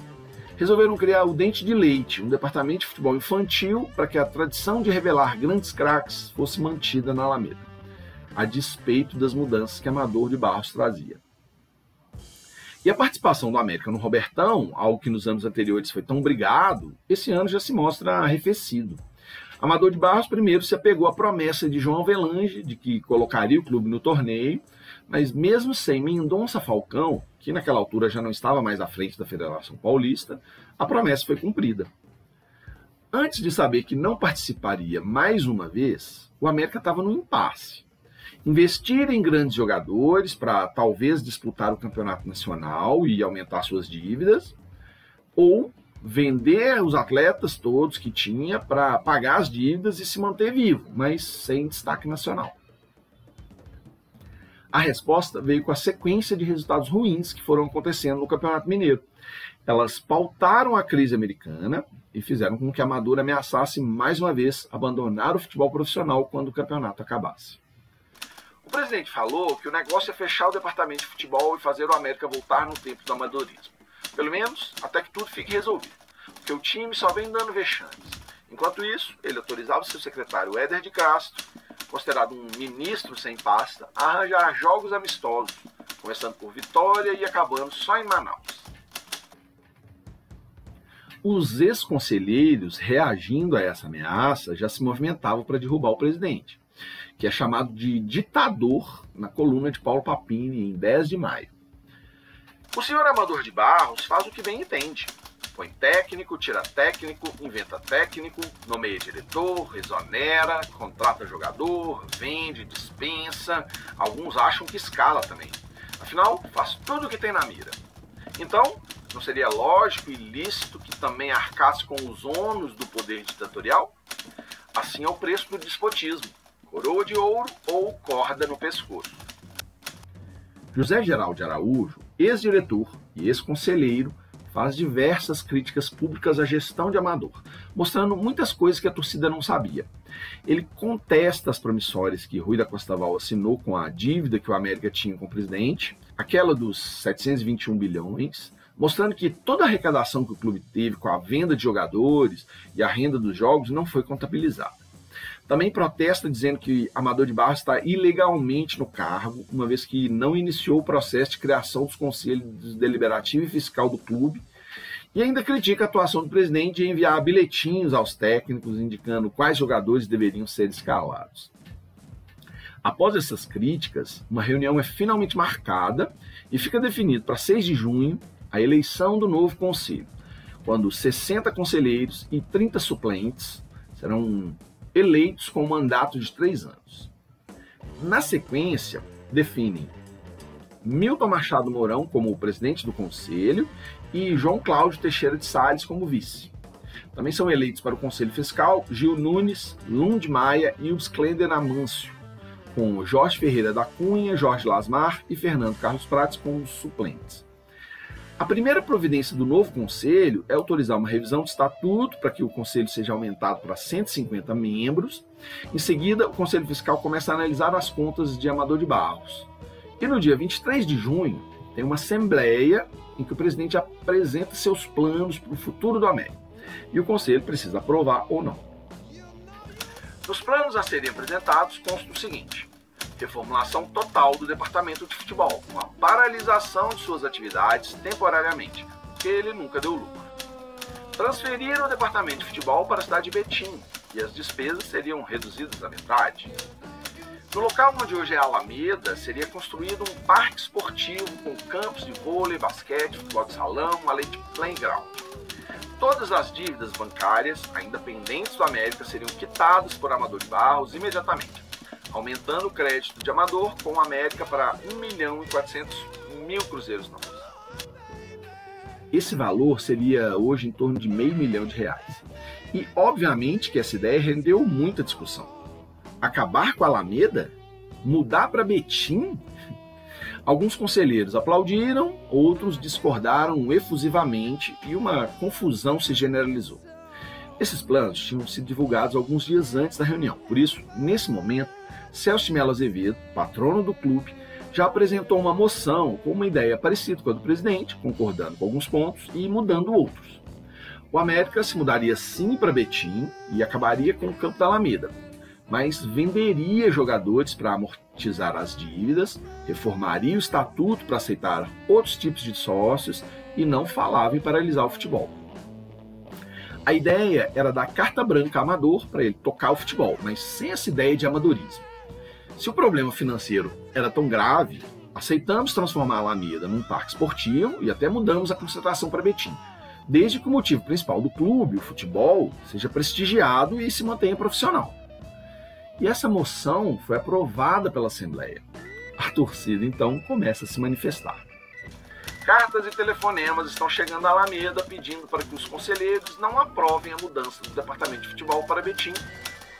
resolveram criar o Dente de Leite, um departamento de futebol infantil para que a tradição de revelar grandes craques fosse mantida na Alameda, a despeito das mudanças que Amador de Barros trazia. E a participação do América no Robertão, algo que nos anos anteriores foi tão brigado, esse ano já se mostra arrefecido. Amador de Barros primeiro se apegou à promessa de João Avelange de que colocaria o clube no torneio, mas mesmo sem Mendonça Falcão, que naquela altura já não estava mais à frente da Federação Paulista, a promessa foi cumprida. Antes de saber que não participaria mais uma vez, o América estava no impasse. Investir em grandes jogadores para talvez disputar o campeonato nacional e aumentar suas dívidas, ou vender os atletas todos que tinha para pagar as dívidas e se manter vivo, mas sem destaque nacional. A resposta veio com a sequência de resultados ruins que foram acontecendo no Campeonato Mineiro. Elas pautaram a crise americana e fizeram com que a Amador ameaçasse mais uma vez abandonar o futebol profissional quando o campeonato acabasse. O presidente falou que o negócio é fechar o departamento de futebol e fazer o América voltar no tempo do amadorismo. Pelo menos até que tudo fique resolvido. Porque o time só vem dando vexames. Enquanto isso, ele autorizava seu secretário Éder de Castro considerado um ministro sem pasta, a arranjar jogos amistosos, começando por Vitória e acabando só em Manaus. Os ex-conselheiros, reagindo a essa ameaça, já se movimentavam para derrubar o presidente, que é chamado de ditador na coluna de Paulo Papini, em 10 de maio. O senhor Amador de Barros faz o que bem entende, Põe técnico, tira técnico, inventa técnico, nomeia diretor, exonera, contrata jogador, vende, dispensa. Alguns acham que escala também. Afinal, faz tudo o que tem na mira. Então, não seria lógico e lícito que também arcasse com os ônus do poder ditatorial? Assim é o preço do despotismo: coroa de ouro ou corda no pescoço. José Geraldo Araújo, ex-diretor e ex-conselheiro, faz diversas críticas públicas à gestão de Amador, mostrando muitas coisas que a torcida não sabia. Ele contesta as promissórias que Rui da Costa Val assinou com a dívida que o América tinha com o presidente, aquela dos 721 bilhões, mostrando que toda a arrecadação que o clube teve com a venda de jogadores e a renda dos jogos não foi contabilizada. Também protesta dizendo que Amador de Barros está ilegalmente no cargo, uma vez que não iniciou o processo de criação dos conselhos deliberativo e fiscal do clube, e ainda critica a atuação do presidente em enviar bilhetinhos aos técnicos indicando quais jogadores deveriam ser escalados. Após essas críticas, uma reunião é finalmente marcada e fica definido para 6 de junho a eleição do novo conselho, quando 60 conselheiros e 30 suplentes serão eleitos com um mandato de três anos. Na sequência, definem Milton Machado Mourão como presidente do conselho e João Cláudio Teixeira de Salles como vice. Também são eleitos para o Conselho Fiscal Gil Nunes, Lund Maia e Klender Amâncio, com Jorge Ferreira da Cunha, Jorge Lasmar e Fernando Carlos Prates como suplentes. A primeira providência do novo conselho é autorizar uma revisão do estatuto para que o conselho seja aumentado para 150 membros. Em seguida, o conselho fiscal começa a analisar as contas de Amador de Barros. E no dia 23 de junho, tem uma assembleia em que o presidente apresenta seus planos para o futuro do América. e o conselho precisa aprovar ou não. Nos planos a serem apresentados consta o seguinte: reformulação total do departamento de futebol, com a paralisação de suas atividades temporariamente, porque ele nunca deu lucro. Transferir o departamento de futebol para a cidade de Betim, e as despesas seriam reduzidas à metade. No local onde hoje é Alameda, seria construído um parque esportivo com campos de vôlei, basquete, futebol de salão, além de playground. Todas as dívidas bancárias, ainda pendentes do América, seriam quitadas por Amador de Barros imediatamente, aumentando o crédito de Amador com o América para 1 milhão e 400 mil cruzeiros novos. Esse valor seria hoje em torno de meio milhão de reais. E obviamente que essa ideia rendeu muita discussão. Acabar com a Alameda? Mudar para Betim? Alguns conselheiros aplaudiram, outros discordaram efusivamente e uma confusão se generalizou. Esses planos tinham sido divulgados alguns dias antes da reunião, por isso, nesse momento, Celso Melo Azevedo, patrono do clube, já apresentou uma moção com uma ideia parecida com a do presidente, concordando com alguns pontos e mudando outros. O América se mudaria sim para Betim e acabaria com o campo da Alameda, mas venderia jogadores para amortizar as dívidas, reformaria o estatuto para aceitar outros tipos de sócios e não falava em paralisar o futebol. A ideia era dar carta branca a Amador para ele tocar o futebol, mas sem essa ideia de amadorismo. Se o problema financeiro era tão grave, aceitamos transformar a Alameda num parque esportivo e até mudamos a concentração para Betim, desde que o motivo principal do clube, o futebol, seja prestigiado e se mantenha profissional. E essa moção foi aprovada pela Assembleia. A torcida então começa a se manifestar. Cartas e telefonemas estão chegando à Alameda pedindo para que os conselheiros não aprovem a mudança do departamento de futebol para Betim.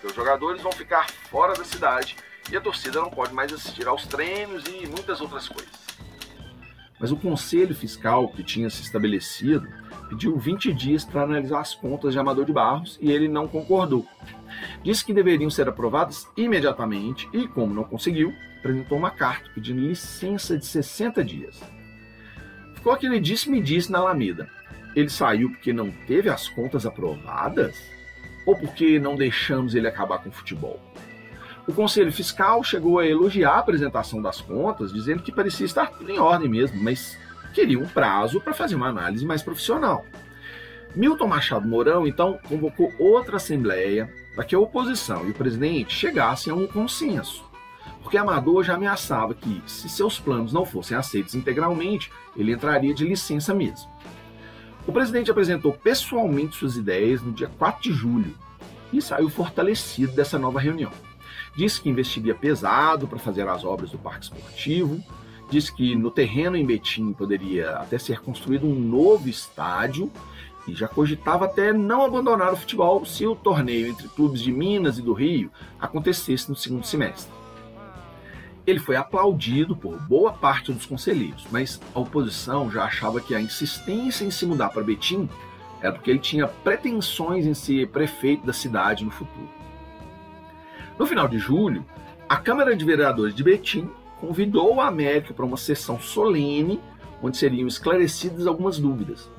Os jogadores vão ficar fora da cidade e a torcida não pode mais assistir aos treinos e muitas outras coisas. Mas o conselho fiscal que tinha se estabelecido pediu 20 dias para analisar as contas de Amador de Barros e ele não concordou. Disse que deveriam ser aprovadas imediatamente e, como não conseguiu, apresentou uma carta pedindo licença de 60 dias. Ficou aquele disse-me-disse na Alameda. Ele saiu porque não teve as contas aprovadas? Ou porque não deixamos ele acabar com o futebol? O Conselho Fiscal chegou a elogiar a apresentação das contas, dizendo que parecia estar tudo em ordem mesmo, mas queria um prazo para fazer uma análise mais profissional. Milton Machado Mourão, então, convocou outra assembleia para que a oposição e o presidente chegassem a um consenso. Porque Amador já ameaçava que, se seus planos não fossem aceitos integralmente, ele entraria de licença mesmo. O presidente apresentou pessoalmente suas ideias no dia 4 de julho e saiu fortalecido dessa nova reunião. Disse que investiria pesado para fazer as obras do parque esportivo, disse que no terreno em Betim poderia até ser construído um novo estádio e já cogitava até não abandonar o futebol se o torneio entre clubes de Minas e do Rio acontecesse no segundo semestre. Ele foi aplaudido por boa parte dos conselheiros, mas a oposição já achava que a insistência em se mudar para Betim era porque ele tinha pretensões em ser prefeito da cidade no futuro. No final de julho, a Câmara de Vereadores de Betim convidou a América para uma sessão solene onde seriam esclarecidas algumas dúvidas.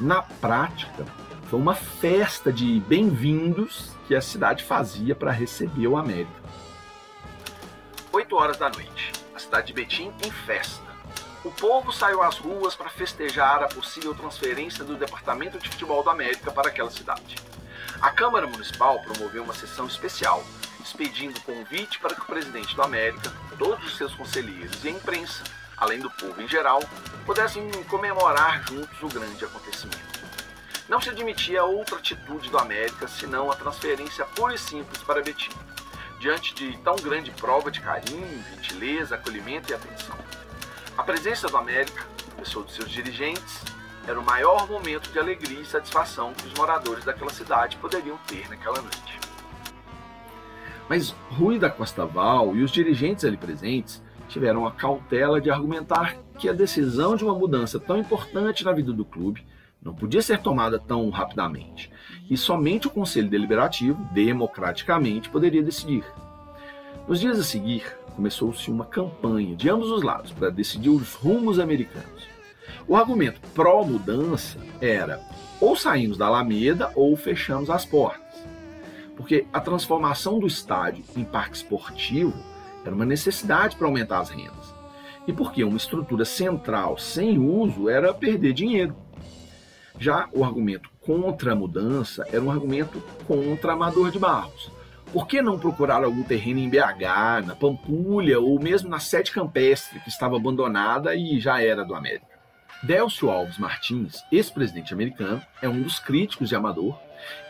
Na prática, foi uma festa de bem-vindos que a cidade fazia para receber o América. 8 horas da noite, a cidade de Betim em festa. O povo saiu às ruas para festejar a possível transferência do Departamento de Futebol do América para aquela cidade. A Câmara Municipal promoveu uma sessão especial expedindo convite para que o presidente do América, todos os seus conselheiros e a imprensa, além do povo em geral, pudessem comemorar juntos o grande acontecimento. Não se admitia outra atitude do América senão a transferência pura e simples para Betim, diante de tão grande prova de carinho, gentileza, acolhimento e atenção. A presença do América, pessoa dos seus dirigentes, era o maior momento de alegria e satisfação que os moradores daquela cidade poderiam ter naquela noite. Mas Rui da Costa Val e os dirigentes ali presentes tiveram a cautela de argumentar que a decisão de uma mudança tão importante na vida do clube não podia ser tomada tão rapidamente, e somente o Conselho Deliberativo, democraticamente, poderia decidir. Nos dias a seguir, começou-se uma campanha de ambos os lados para decidir os rumos americanos. O argumento pró-mudança era ou saímos da Alameda ou fechamos as portas. Porque a transformação do estádio em parque esportivo era uma necessidade para aumentar as rendas. E porque uma estrutura central sem uso era perder dinheiro. Já o argumento contra a mudança era um argumento contra Amador de Barros. Por que não procurar algum terreno em BH, na Pampulha ou mesmo na Sete Campestre, que estava abandonada e já era do América? Délcio Alves Martins, ex-presidente americano, é um dos críticos de Amador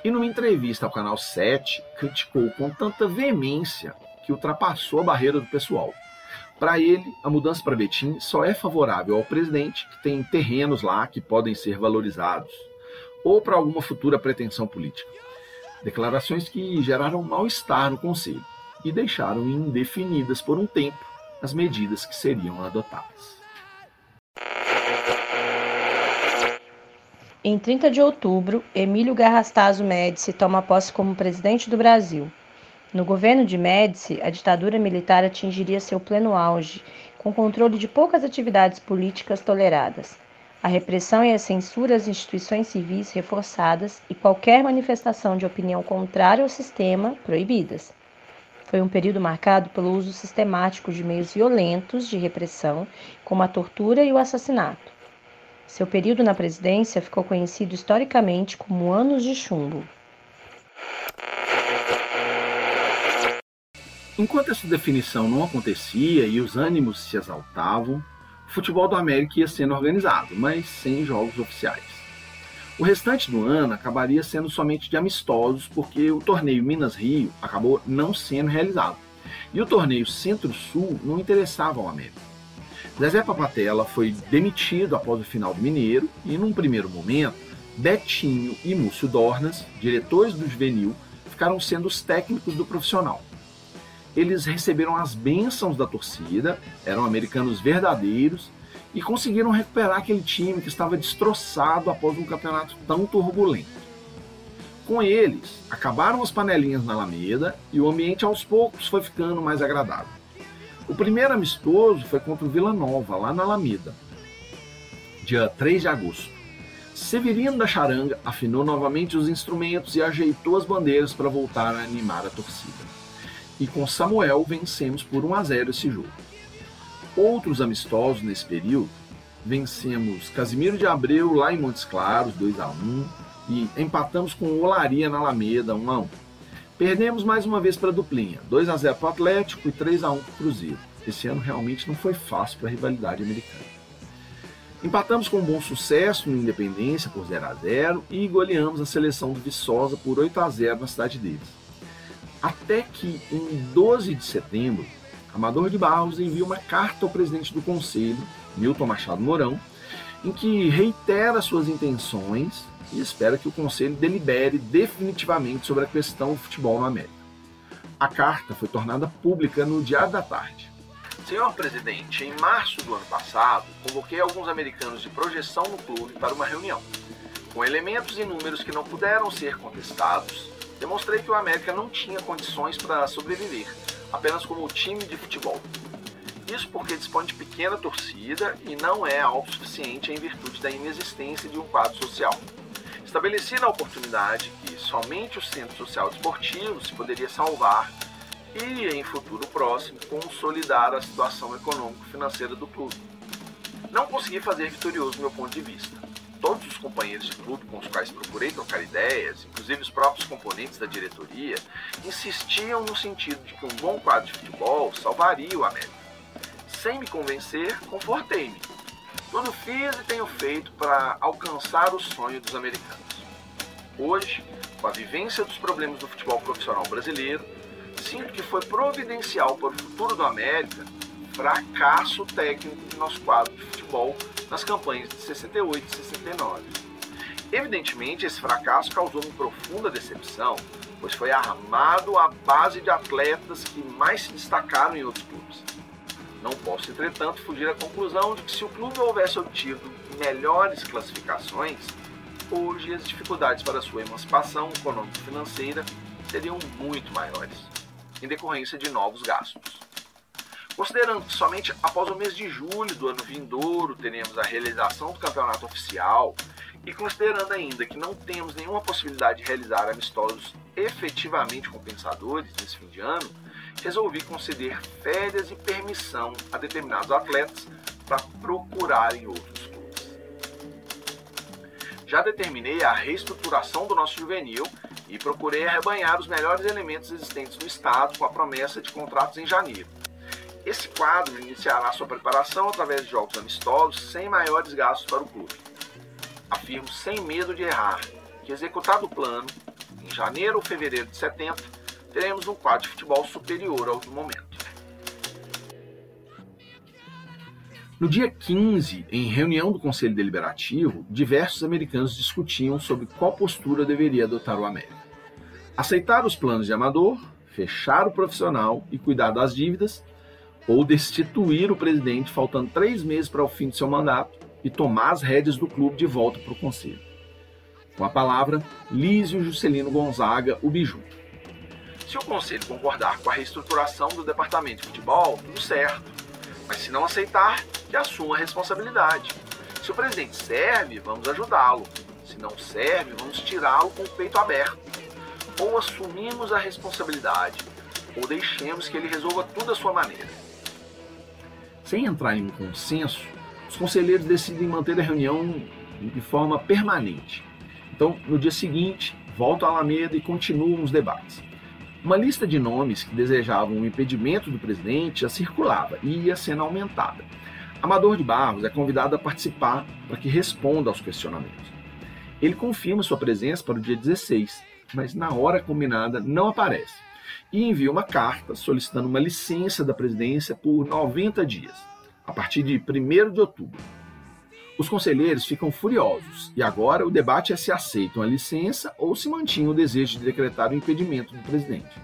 e, numa entrevista ao canal 7, criticou com tanta veemência que ultrapassou a barreira do pessoal. Para ele, a mudança para Betim só é favorável ao presidente, que tem terrenos lá que podem ser valorizados, ou para alguma futura pretensão política. Declarações que geraram mal-estar no Conselho e deixaram indefinidas por um tempo as medidas que seriam adotadas. Em 30 de outubro, Emílio Garrastazu Médici toma posse como presidente do Brasil. No governo de Médici, a ditadura militar atingiria seu pleno auge, com controle de poucas atividades políticas toleradas, a repressão e a censura às instituições civis reforçadas e qualquer manifestação de opinião contrária ao sistema proibidas. Foi um período marcado pelo uso sistemático de meios violentos de repressão, como a tortura e o assassinato. Seu período na presidência ficou conhecido historicamente como Anos de Chumbo. Enquanto essa definição não acontecia e os ânimos se exaltavam, o futebol do América ia sendo organizado, mas sem jogos oficiais. O restante do ano acabaria sendo somente de amistosos, porque o torneio Minas-Rio acabou não sendo realizado. E o torneio Centro-Sul não interessava ao América. Zezé Papatella foi demitido após o final do Mineiro e, num primeiro momento, Betinho e Múcio Dornas, diretores do juvenil, ficaram sendo os técnicos do profissional. Eles receberam as bênçãos da torcida, eram americanos verdadeiros e conseguiram recuperar aquele time que estava destroçado após um campeonato tão turbulento. Com eles, acabaram as panelinhas na Alameda e o ambiente aos poucos foi ficando mais agradável. O primeiro amistoso foi contra o Vila Nova, lá na Alameda, dia 3 de agosto. Severino da Charanga afinou novamente os instrumentos e ajeitou as bandeiras para voltar a animar a torcida. E com Samuel vencemos por 1 a 0 esse jogo. Outros amistosos nesse período, vencemos Casimiro de Abreu lá em Montes Claros, 2 a 1 e empatamos com Olaria na Alameda, 1 a 1 Perdemos mais uma vez para a duplinha, 2 a 0 para o Atlético e 3 a 1 para o Cruzeiro. Esse ano realmente não foi fácil para a rivalidade americana. Empatamos com bom sucesso no Independência por 0 a 0 e goleamos a seleção do Viçosa por 8 a 0 na cidade deles. Até que em 12 de setembro, Amador de Barros envia uma carta ao presidente do conselho, Milton Machado Mourão, em que reitera suas intenções e espera que o Conselho delibere definitivamente sobre a questão do futebol no América. A carta foi tornada pública no Diário da Tarde. Senhor presidente, em março do ano passado, convoquei alguns americanos de projeção no clube para uma reunião. Com elementos e números que não puderam ser contestados, demonstrei que o América não tinha condições para sobreviver, apenas como time de futebol. Isso porque dispõe de pequena torcida e não é autossuficiente em virtude da inexistência de um quadro social. Estabeleci na oportunidade que somente o Centro Social Esportivo se poderia salvar e, em futuro próximo, consolidar a situação econômico-financeira do clube. Não consegui fazer vitorioso meu ponto de vista. Todos os companheiros de clube com os quais procurei trocar ideias, inclusive os próprios componentes da diretoria, insistiam no sentido de que um bom quadro de futebol salvaria o América. Sem me convencer, confortei-me tudo fiz e tenho feito para alcançar o sonho dos americanos. Hoje, com a vivência dos problemas do futebol profissional brasileiro, sinto que foi providencial para o futuro do América fracasso técnico do nosso quadro de futebol nas campanhas de 68 e 69. Evidentemente, esse fracasso causou-me profunda decepção, pois foi armado à base de atletas que mais se destacaram em outros clubes. Não posso, entretanto, fugir à conclusão de que se o clube houvesse obtido melhores classificações, hoje as dificuldades para sua emancipação econômico-financeira seriam muito maiores, em decorrência de novos gastos. Considerando que somente após o mês de julho do ano vindouro teremos a realização do campeonato oficial, E considerando ainda que não temos nenhuma possibilidade de realizar amistosos efetivamente compensadores nesse fim de ano, resolvi conceder férias e permissão a determinados atletas para procurarem outros clubes. Já determinei a reestruturação do nosso juvenil e procurei arrebanhar os melhores elementos existentes no estado com a promessa de contratos em janeiro. Esse quadro iniciará sua preparação através de jogos amistosos sem maiores gastos para o clube afirmo sem medo de errar que, executado o plano, em janeiro ou fevereiro de 70, teremos um quadro de futebol superior ao do momento. No dia 15, em reunião do Conselho Deliberativo, diversos americanos discutiam sobre qual postura deveria adotar o América. Aceitar os planos de amador, fechar o profissional e cuidar das dívidas, ou destituir o presidente faltando três meses para o fim de seu mandato e tomar as rédeas do clube de volta para o conselho. Com a palavra, Lísio Juscelino Gonzaga, o Biju. Se o conselho concordar com a reestruturação do departamento de futebol, tudo certo. Mas se não aceitar, que assuma a responsabilidade. Se o presidente serve, vamos ajudá-lo. Se não serve, vamos tirá-lo com o peito aberto. Ou assumimos a responsabilidade, ou deixemos que ele resolva tudo à sua maneira. Sem entrar em um consenso, os conselheiros decidem manter a reunião de forma permanente. Então, no dia seguinte, voltam à Alameda e continuam os debates. Uma lista de nomes que desejavam o impedimento do presidente já circulava e ia sendo aumentada. Amador de Barros é convidado a participar para que responda aos questionamentos. Ele confirma sua presença para o dia 16, mas na hora combinada não aparece e envia uma carta solicitando uma licença da presidência por 90 dias a partir de 1 de outubro. Os conselheiros ficam furiosos e agora o debate é se aceitam a licença ou se mantinha o desejo de decretar o impedimento do presidente.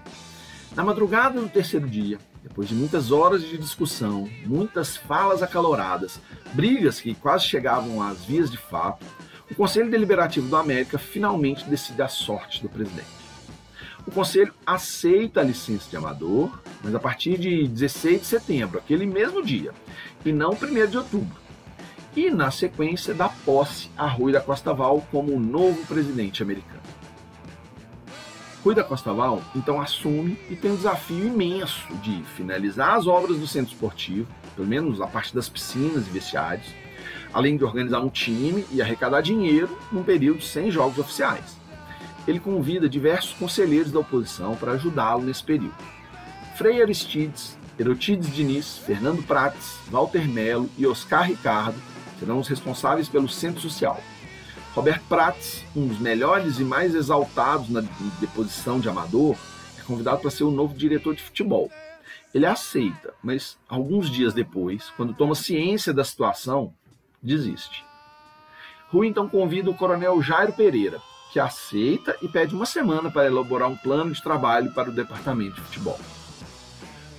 Na madrugada do terceiro dia, depois de muitas horas de discussão, muitas falas acaloradas, brigas que quase chegavam às vias de fato, o Conselho Deliberativo do América finalmente decide a sorte do presidente. O Conselho aceita a licença de amador, mas a partir de 16 de setembro, aquele mesmo dia, e não 1 de outubro. E, na sequência, dá posse a Rui da Costa Val como o novo presidente americano. Rui da Costa Val, então, assume e tem um desafio imenso de finalizar as obras do centro esportivo, pelo menos a parte das piscinas e vestiários, além de organizar um time e arrecadar dinheiro num período sem jogos oficiais. Ele convida diversos conselheiros da oposição para ajudá-lo nesse período. Frei Aristides, Erotides Diniz, Fernando Prates, Walter Melo e Oscar Ricardo serão os responsáveis pelo Centro Social. Roberto Prates, um dos melhores e mais exaltados na deposição de amador, é convidado para ser o novo diretor de futebol. Ele aceita, mas alguns dias depois, quando toma ciência da situação, desiste. Rui então convida o coronel Jairo Pereira, que aceita e pede uma semana para elaborar um plano de trabalho para o departamento de futebol.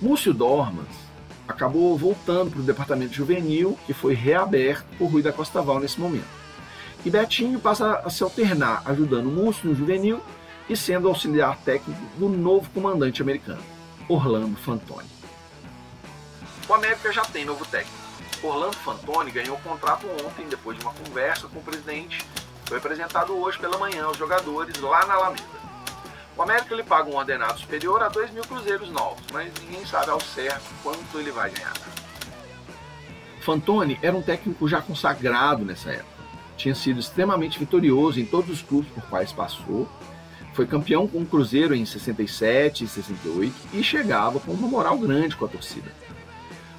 Múcio Dormas acabou voltando para o departamento juvenil, que foi reaberto por Rui da Costa Val nesse momento. E Betinho passa a se alternar, ajudando Múcio no juvenil e sendo auxiliar técnico do novo comandante americano, Orlando Fantoni. O América já tem novo técnico. Orlando Fantoni ganhou o contrato ontem, depois de uma conversa com o presidente. Foi apresentado hoje pela manhã aos jogadores lá na Alameda. O América ele paga um ordenado superior a 2 mil cruzeiros novos, mas ninguém sabe ao certo quanto ele vai ganhar. Fantoni era um técnico já consagrado nessa época. Tinha sido extremamente vitorioso em todos os clubes por quais passou. Foi campeão com o Cruzeiro em 67 e 68 e chegava com uma moral grande com a torcida.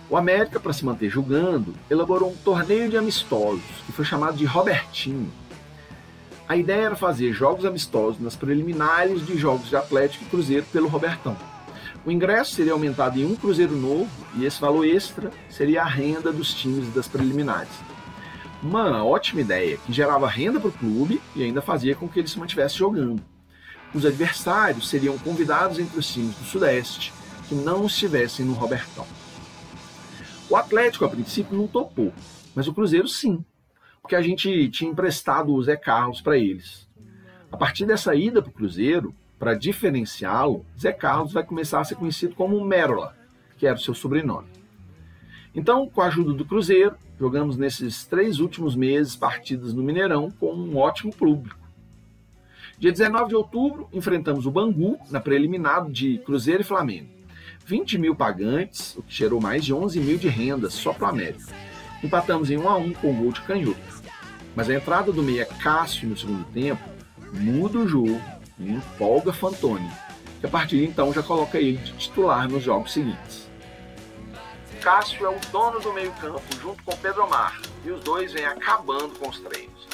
O América, para se manter jogando, elaborou um torneio de amistosos que foi chamado de Robertinho a ideia era fazer jogos amistosos nas preliminares de jogos de Atlético e Cruzeiro pelo Robertão. O ingresso seria aumentado em um Cruzeiro novo e esse valor extra seria a renda dos times das preliminares. Uma ótima ideia que gerava renda para o clube e ainda fazia com que ele se mantivesse jogando. Os adversários seriam convidados entre os times do Sudeste que não estivessem no Robertão. O Atlético, a princípio, não topou, mas o Cruzeiro sim porque a gente tinha emprestado o Zé Carlos para eles. A partir dessa ida para o Cruzeiro, para diferenciá-lo, Zé Carlos vai começar a ser conhecido como Mérola, que era o seu sobrenome. Então, com a ajuda do Cruzeiro, Jogamos nesses três últimos meses partidas no Mineirão com um ótimo público. Dia 19 de outubro, enfrentamos o Bangu na preliminar de Cruzeiro e Flamengo. 20 mil pagantes, o que gerou mais de 11 mil de renda só para o América. Empatamos em 1 a 1 com o gol de canhoto. Mas a entrada do meia Cássio no segundo tempo muda o jogo e empolga Fantoni, que a partir de então já coloca ele de titular nos jogos seguintes. Cássio é o dono do meio-campo junto com Pedro Omar, e os dois vêm acabando com os treinos.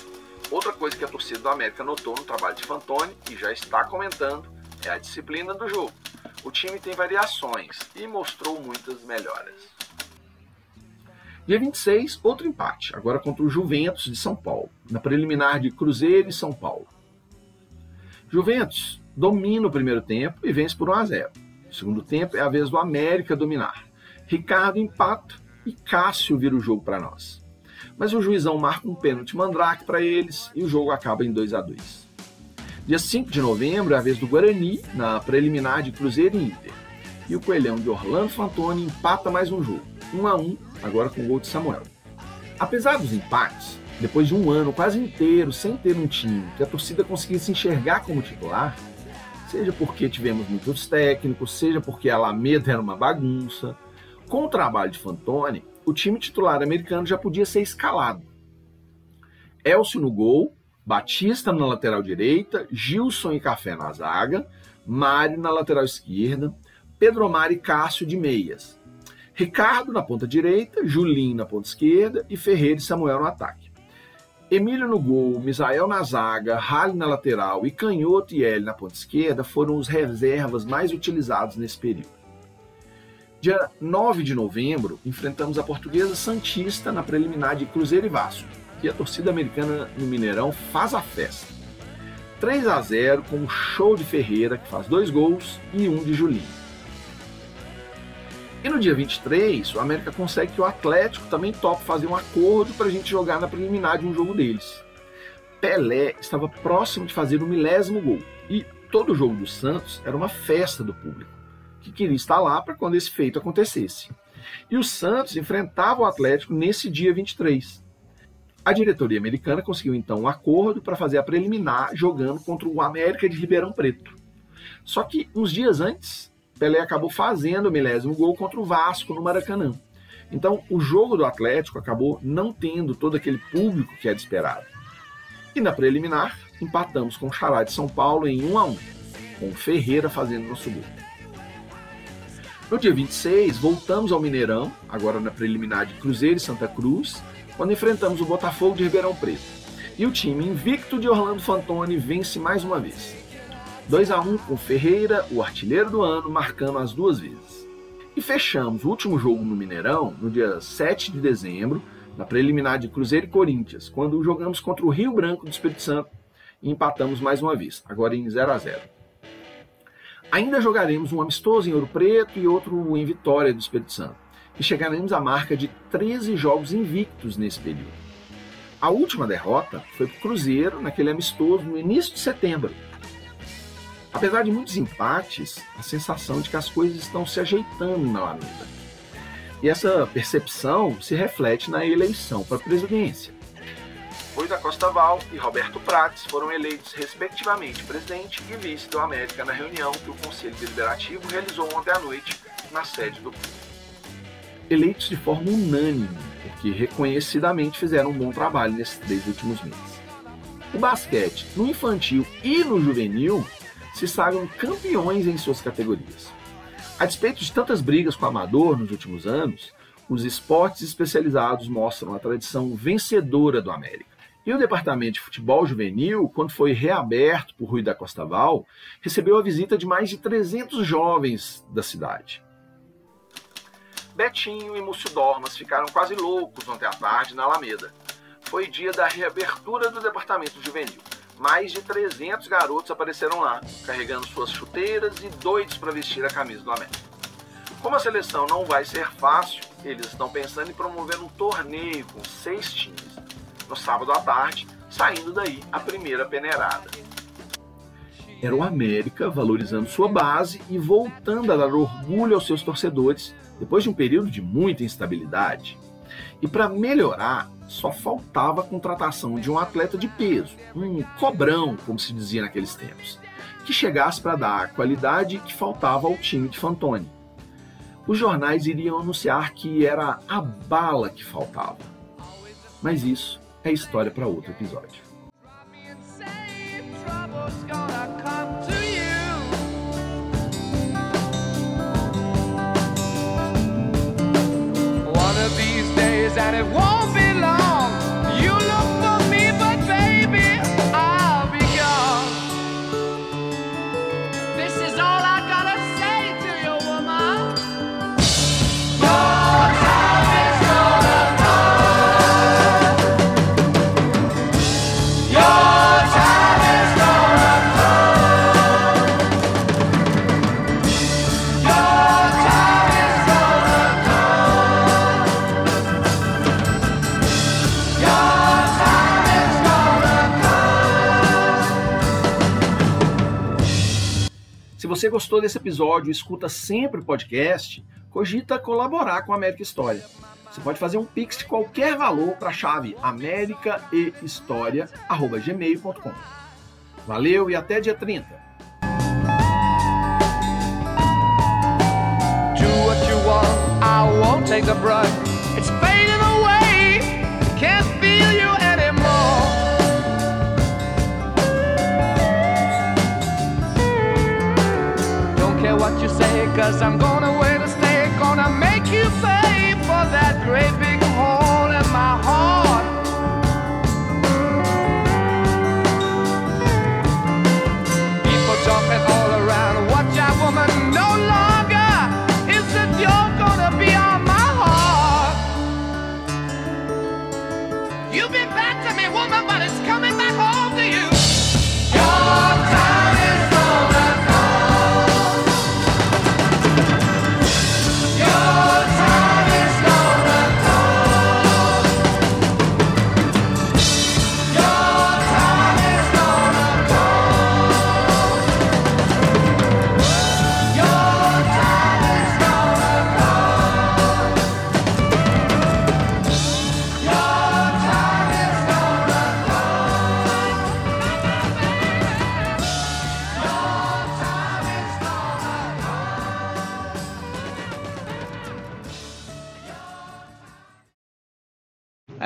Outra coisa que a torcida do América notou no trabalho de Fantoni e já está comentando é a disciplina do jogo. O time tem variações e mostrou muitas melhoras. Dia 26, outro empate, agora contra o Juventus de São Paulo, na preliminar de Cruzeiro e São Paulo. Juventus domina o primeiro tempo e vence por 1 a 0. No segundo tempo é a vez do América dominar. Ricardo empata e Cássio vira o jogo para nós. Mas o juizão marca um pênalti mandrake para eles e o jogo acaba em 2 a 2. Dia 5 de novembro é a vez do Guarani na preliminar de Cruzeiro e Inter. E o Coelhão de Orlando Fantoni empata mais um jogo, 1 a 1, agora com o gol de Samuel. Apesar dos empates, depois de um ano quase inteiro sem ter um time que a torcida conseguisse enxergar como titular, seja porque tivemos muitos técnicos, seja porque a Alameda era uma bagunça, com o trabalho de Fantoni, o time titular americano já podia ser escalado. Elcio no gol, Batista na lateral direita, Gilson e Café na zaga, Mário na lateral esquerda, Pedro Omar e Cássio de meias, Ricardo na ponta direita, Julinho na ponta esquerda e Ferreira e Samuel no ataque. Emílio no gol, Misael na zaga, Rally na lateral e Canhoto e L na ponta esquerda foram os reservas mais utilizados nesse período. Dia 9 de novembro, enfrentamos a portuguesa Santista na preliminar de Cruzeiro e Vasco. E a torcida americana no Mineirão faz a festa. 3 a 0 com um show de Ferreira, que faz dois gols, e um de Julinho. E no dia 23, o América consegue que o Atlético também tope fazer um acordo para a gente jogar na preliminar de um jogo deles. Pelé estava próximo de fazer o milésimo gol. E todo jogo do Santos era uma festa do público que queria estar lá para quando esse feito acontecesse. E o Santos enfrentava o Atlético nesse dia 23. A diretoria americana conseguiu então um acordo para fazer a preliminar jogando contra o América de Ribeirão Preto. Só que uns dias antes, Pelé acabou fazendo o milésimo gol contra o Vasco no Maracanã. Então, o jogo do Atlético acabou não tendo todo aquele público que era esperado. E na preliminar, empatamos com o Xará de São Paulo em 1 a 1, com Ferreira fazendo nosso gol. No dia 26, voltamos ao Mineirão, agora na preliminar de Cruzeiro e Santa Cruz, quando enfrentamos o Botafogo de Ribeirão Preto. E o time invicto de Orlando Fantoni vence mais uma vez. 2 a 1 com Ferreira, o artilheiro do ano, marcando as duas vezes. E fechamos o último jogo no Mineirão no dia 7 de dezembro, na preliminar de Cruzeiro e Corinthians, quando jogamos contra o Rio Branco do Espírito Santo e empatamos mais uma vez, agora em 0 a 0. Ainda jogaremos um amistoso em Ouro Preto e outro em Vitória do Espírito Santo. E chegaremos à marca de 13 jogos invictos nesse período. A última derrota foi para o Cruzeiro naquele amistoso no início de setembro. Apesar de muitos empates, a sensação de que as coisas estão se ajeitando na Alameda. E essa percepção se reflete na eleição para a presidência. Rui da Costa Val e Roberto Prates foram eleitos, respectivamente, presidente e vice do América na reunião que o Conselho Deliberativo realizou ontem à noite na sede do. Eleitos de forma unânime, porque reconhecidamente fizeram um bom trabalho nesses três últimos meses. O basquete, no infantil e no juvenil, se sagram campeões em suas categorias. A despeito de tantas brigas com o amador nos últimos anos, os esportes especializados mostram a tradição vencedora do América. E o Departamento de Futebol Juvenil, quando foi reaberto por Rui da Costa Val, recebeu a visita de mais de 300 jovens da cidade. Betinho e Múcio Dormas ficaram quase loucos ontem à tarde na Alameda. Foi dia da reabertura do Departamento Juvenil. Mais de 300 garotos apareceram lá, carregando suas chuteiras e doidos para vestir a camisa do América. Como a seleção não vai ser fácil, eles estão pensando em promover um torneio com seis times no sábado à tarde, saindo daí a primeira peneirada. Era o América valorizando sua base e voltando a dar orgulho aos seus torcedores depois de um período de muita instabilidade. E para melhorar, só faltava a contratação de um atleta de peso, um cobrão, como se dizia naqueles tempos, que chegasse para dar a qualidade que faltava ao time de Fantoni. Os jornais iriam anunciar que era a bala que faltava. Mas isso é história para outro episódio. and it won't você gostou desse episódio escuta sempre o podcast, cogita colaborar com a América História. Você pode fazer um pix de qualquer valor para a chave americaehistoria@gmail.com. Valeu e até dia 30. Do what you want, I won't take fading cause I'm gonna wait to stay. Gonna make you pay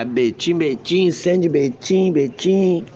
Betim, Betim, Sandy Betim, Betim.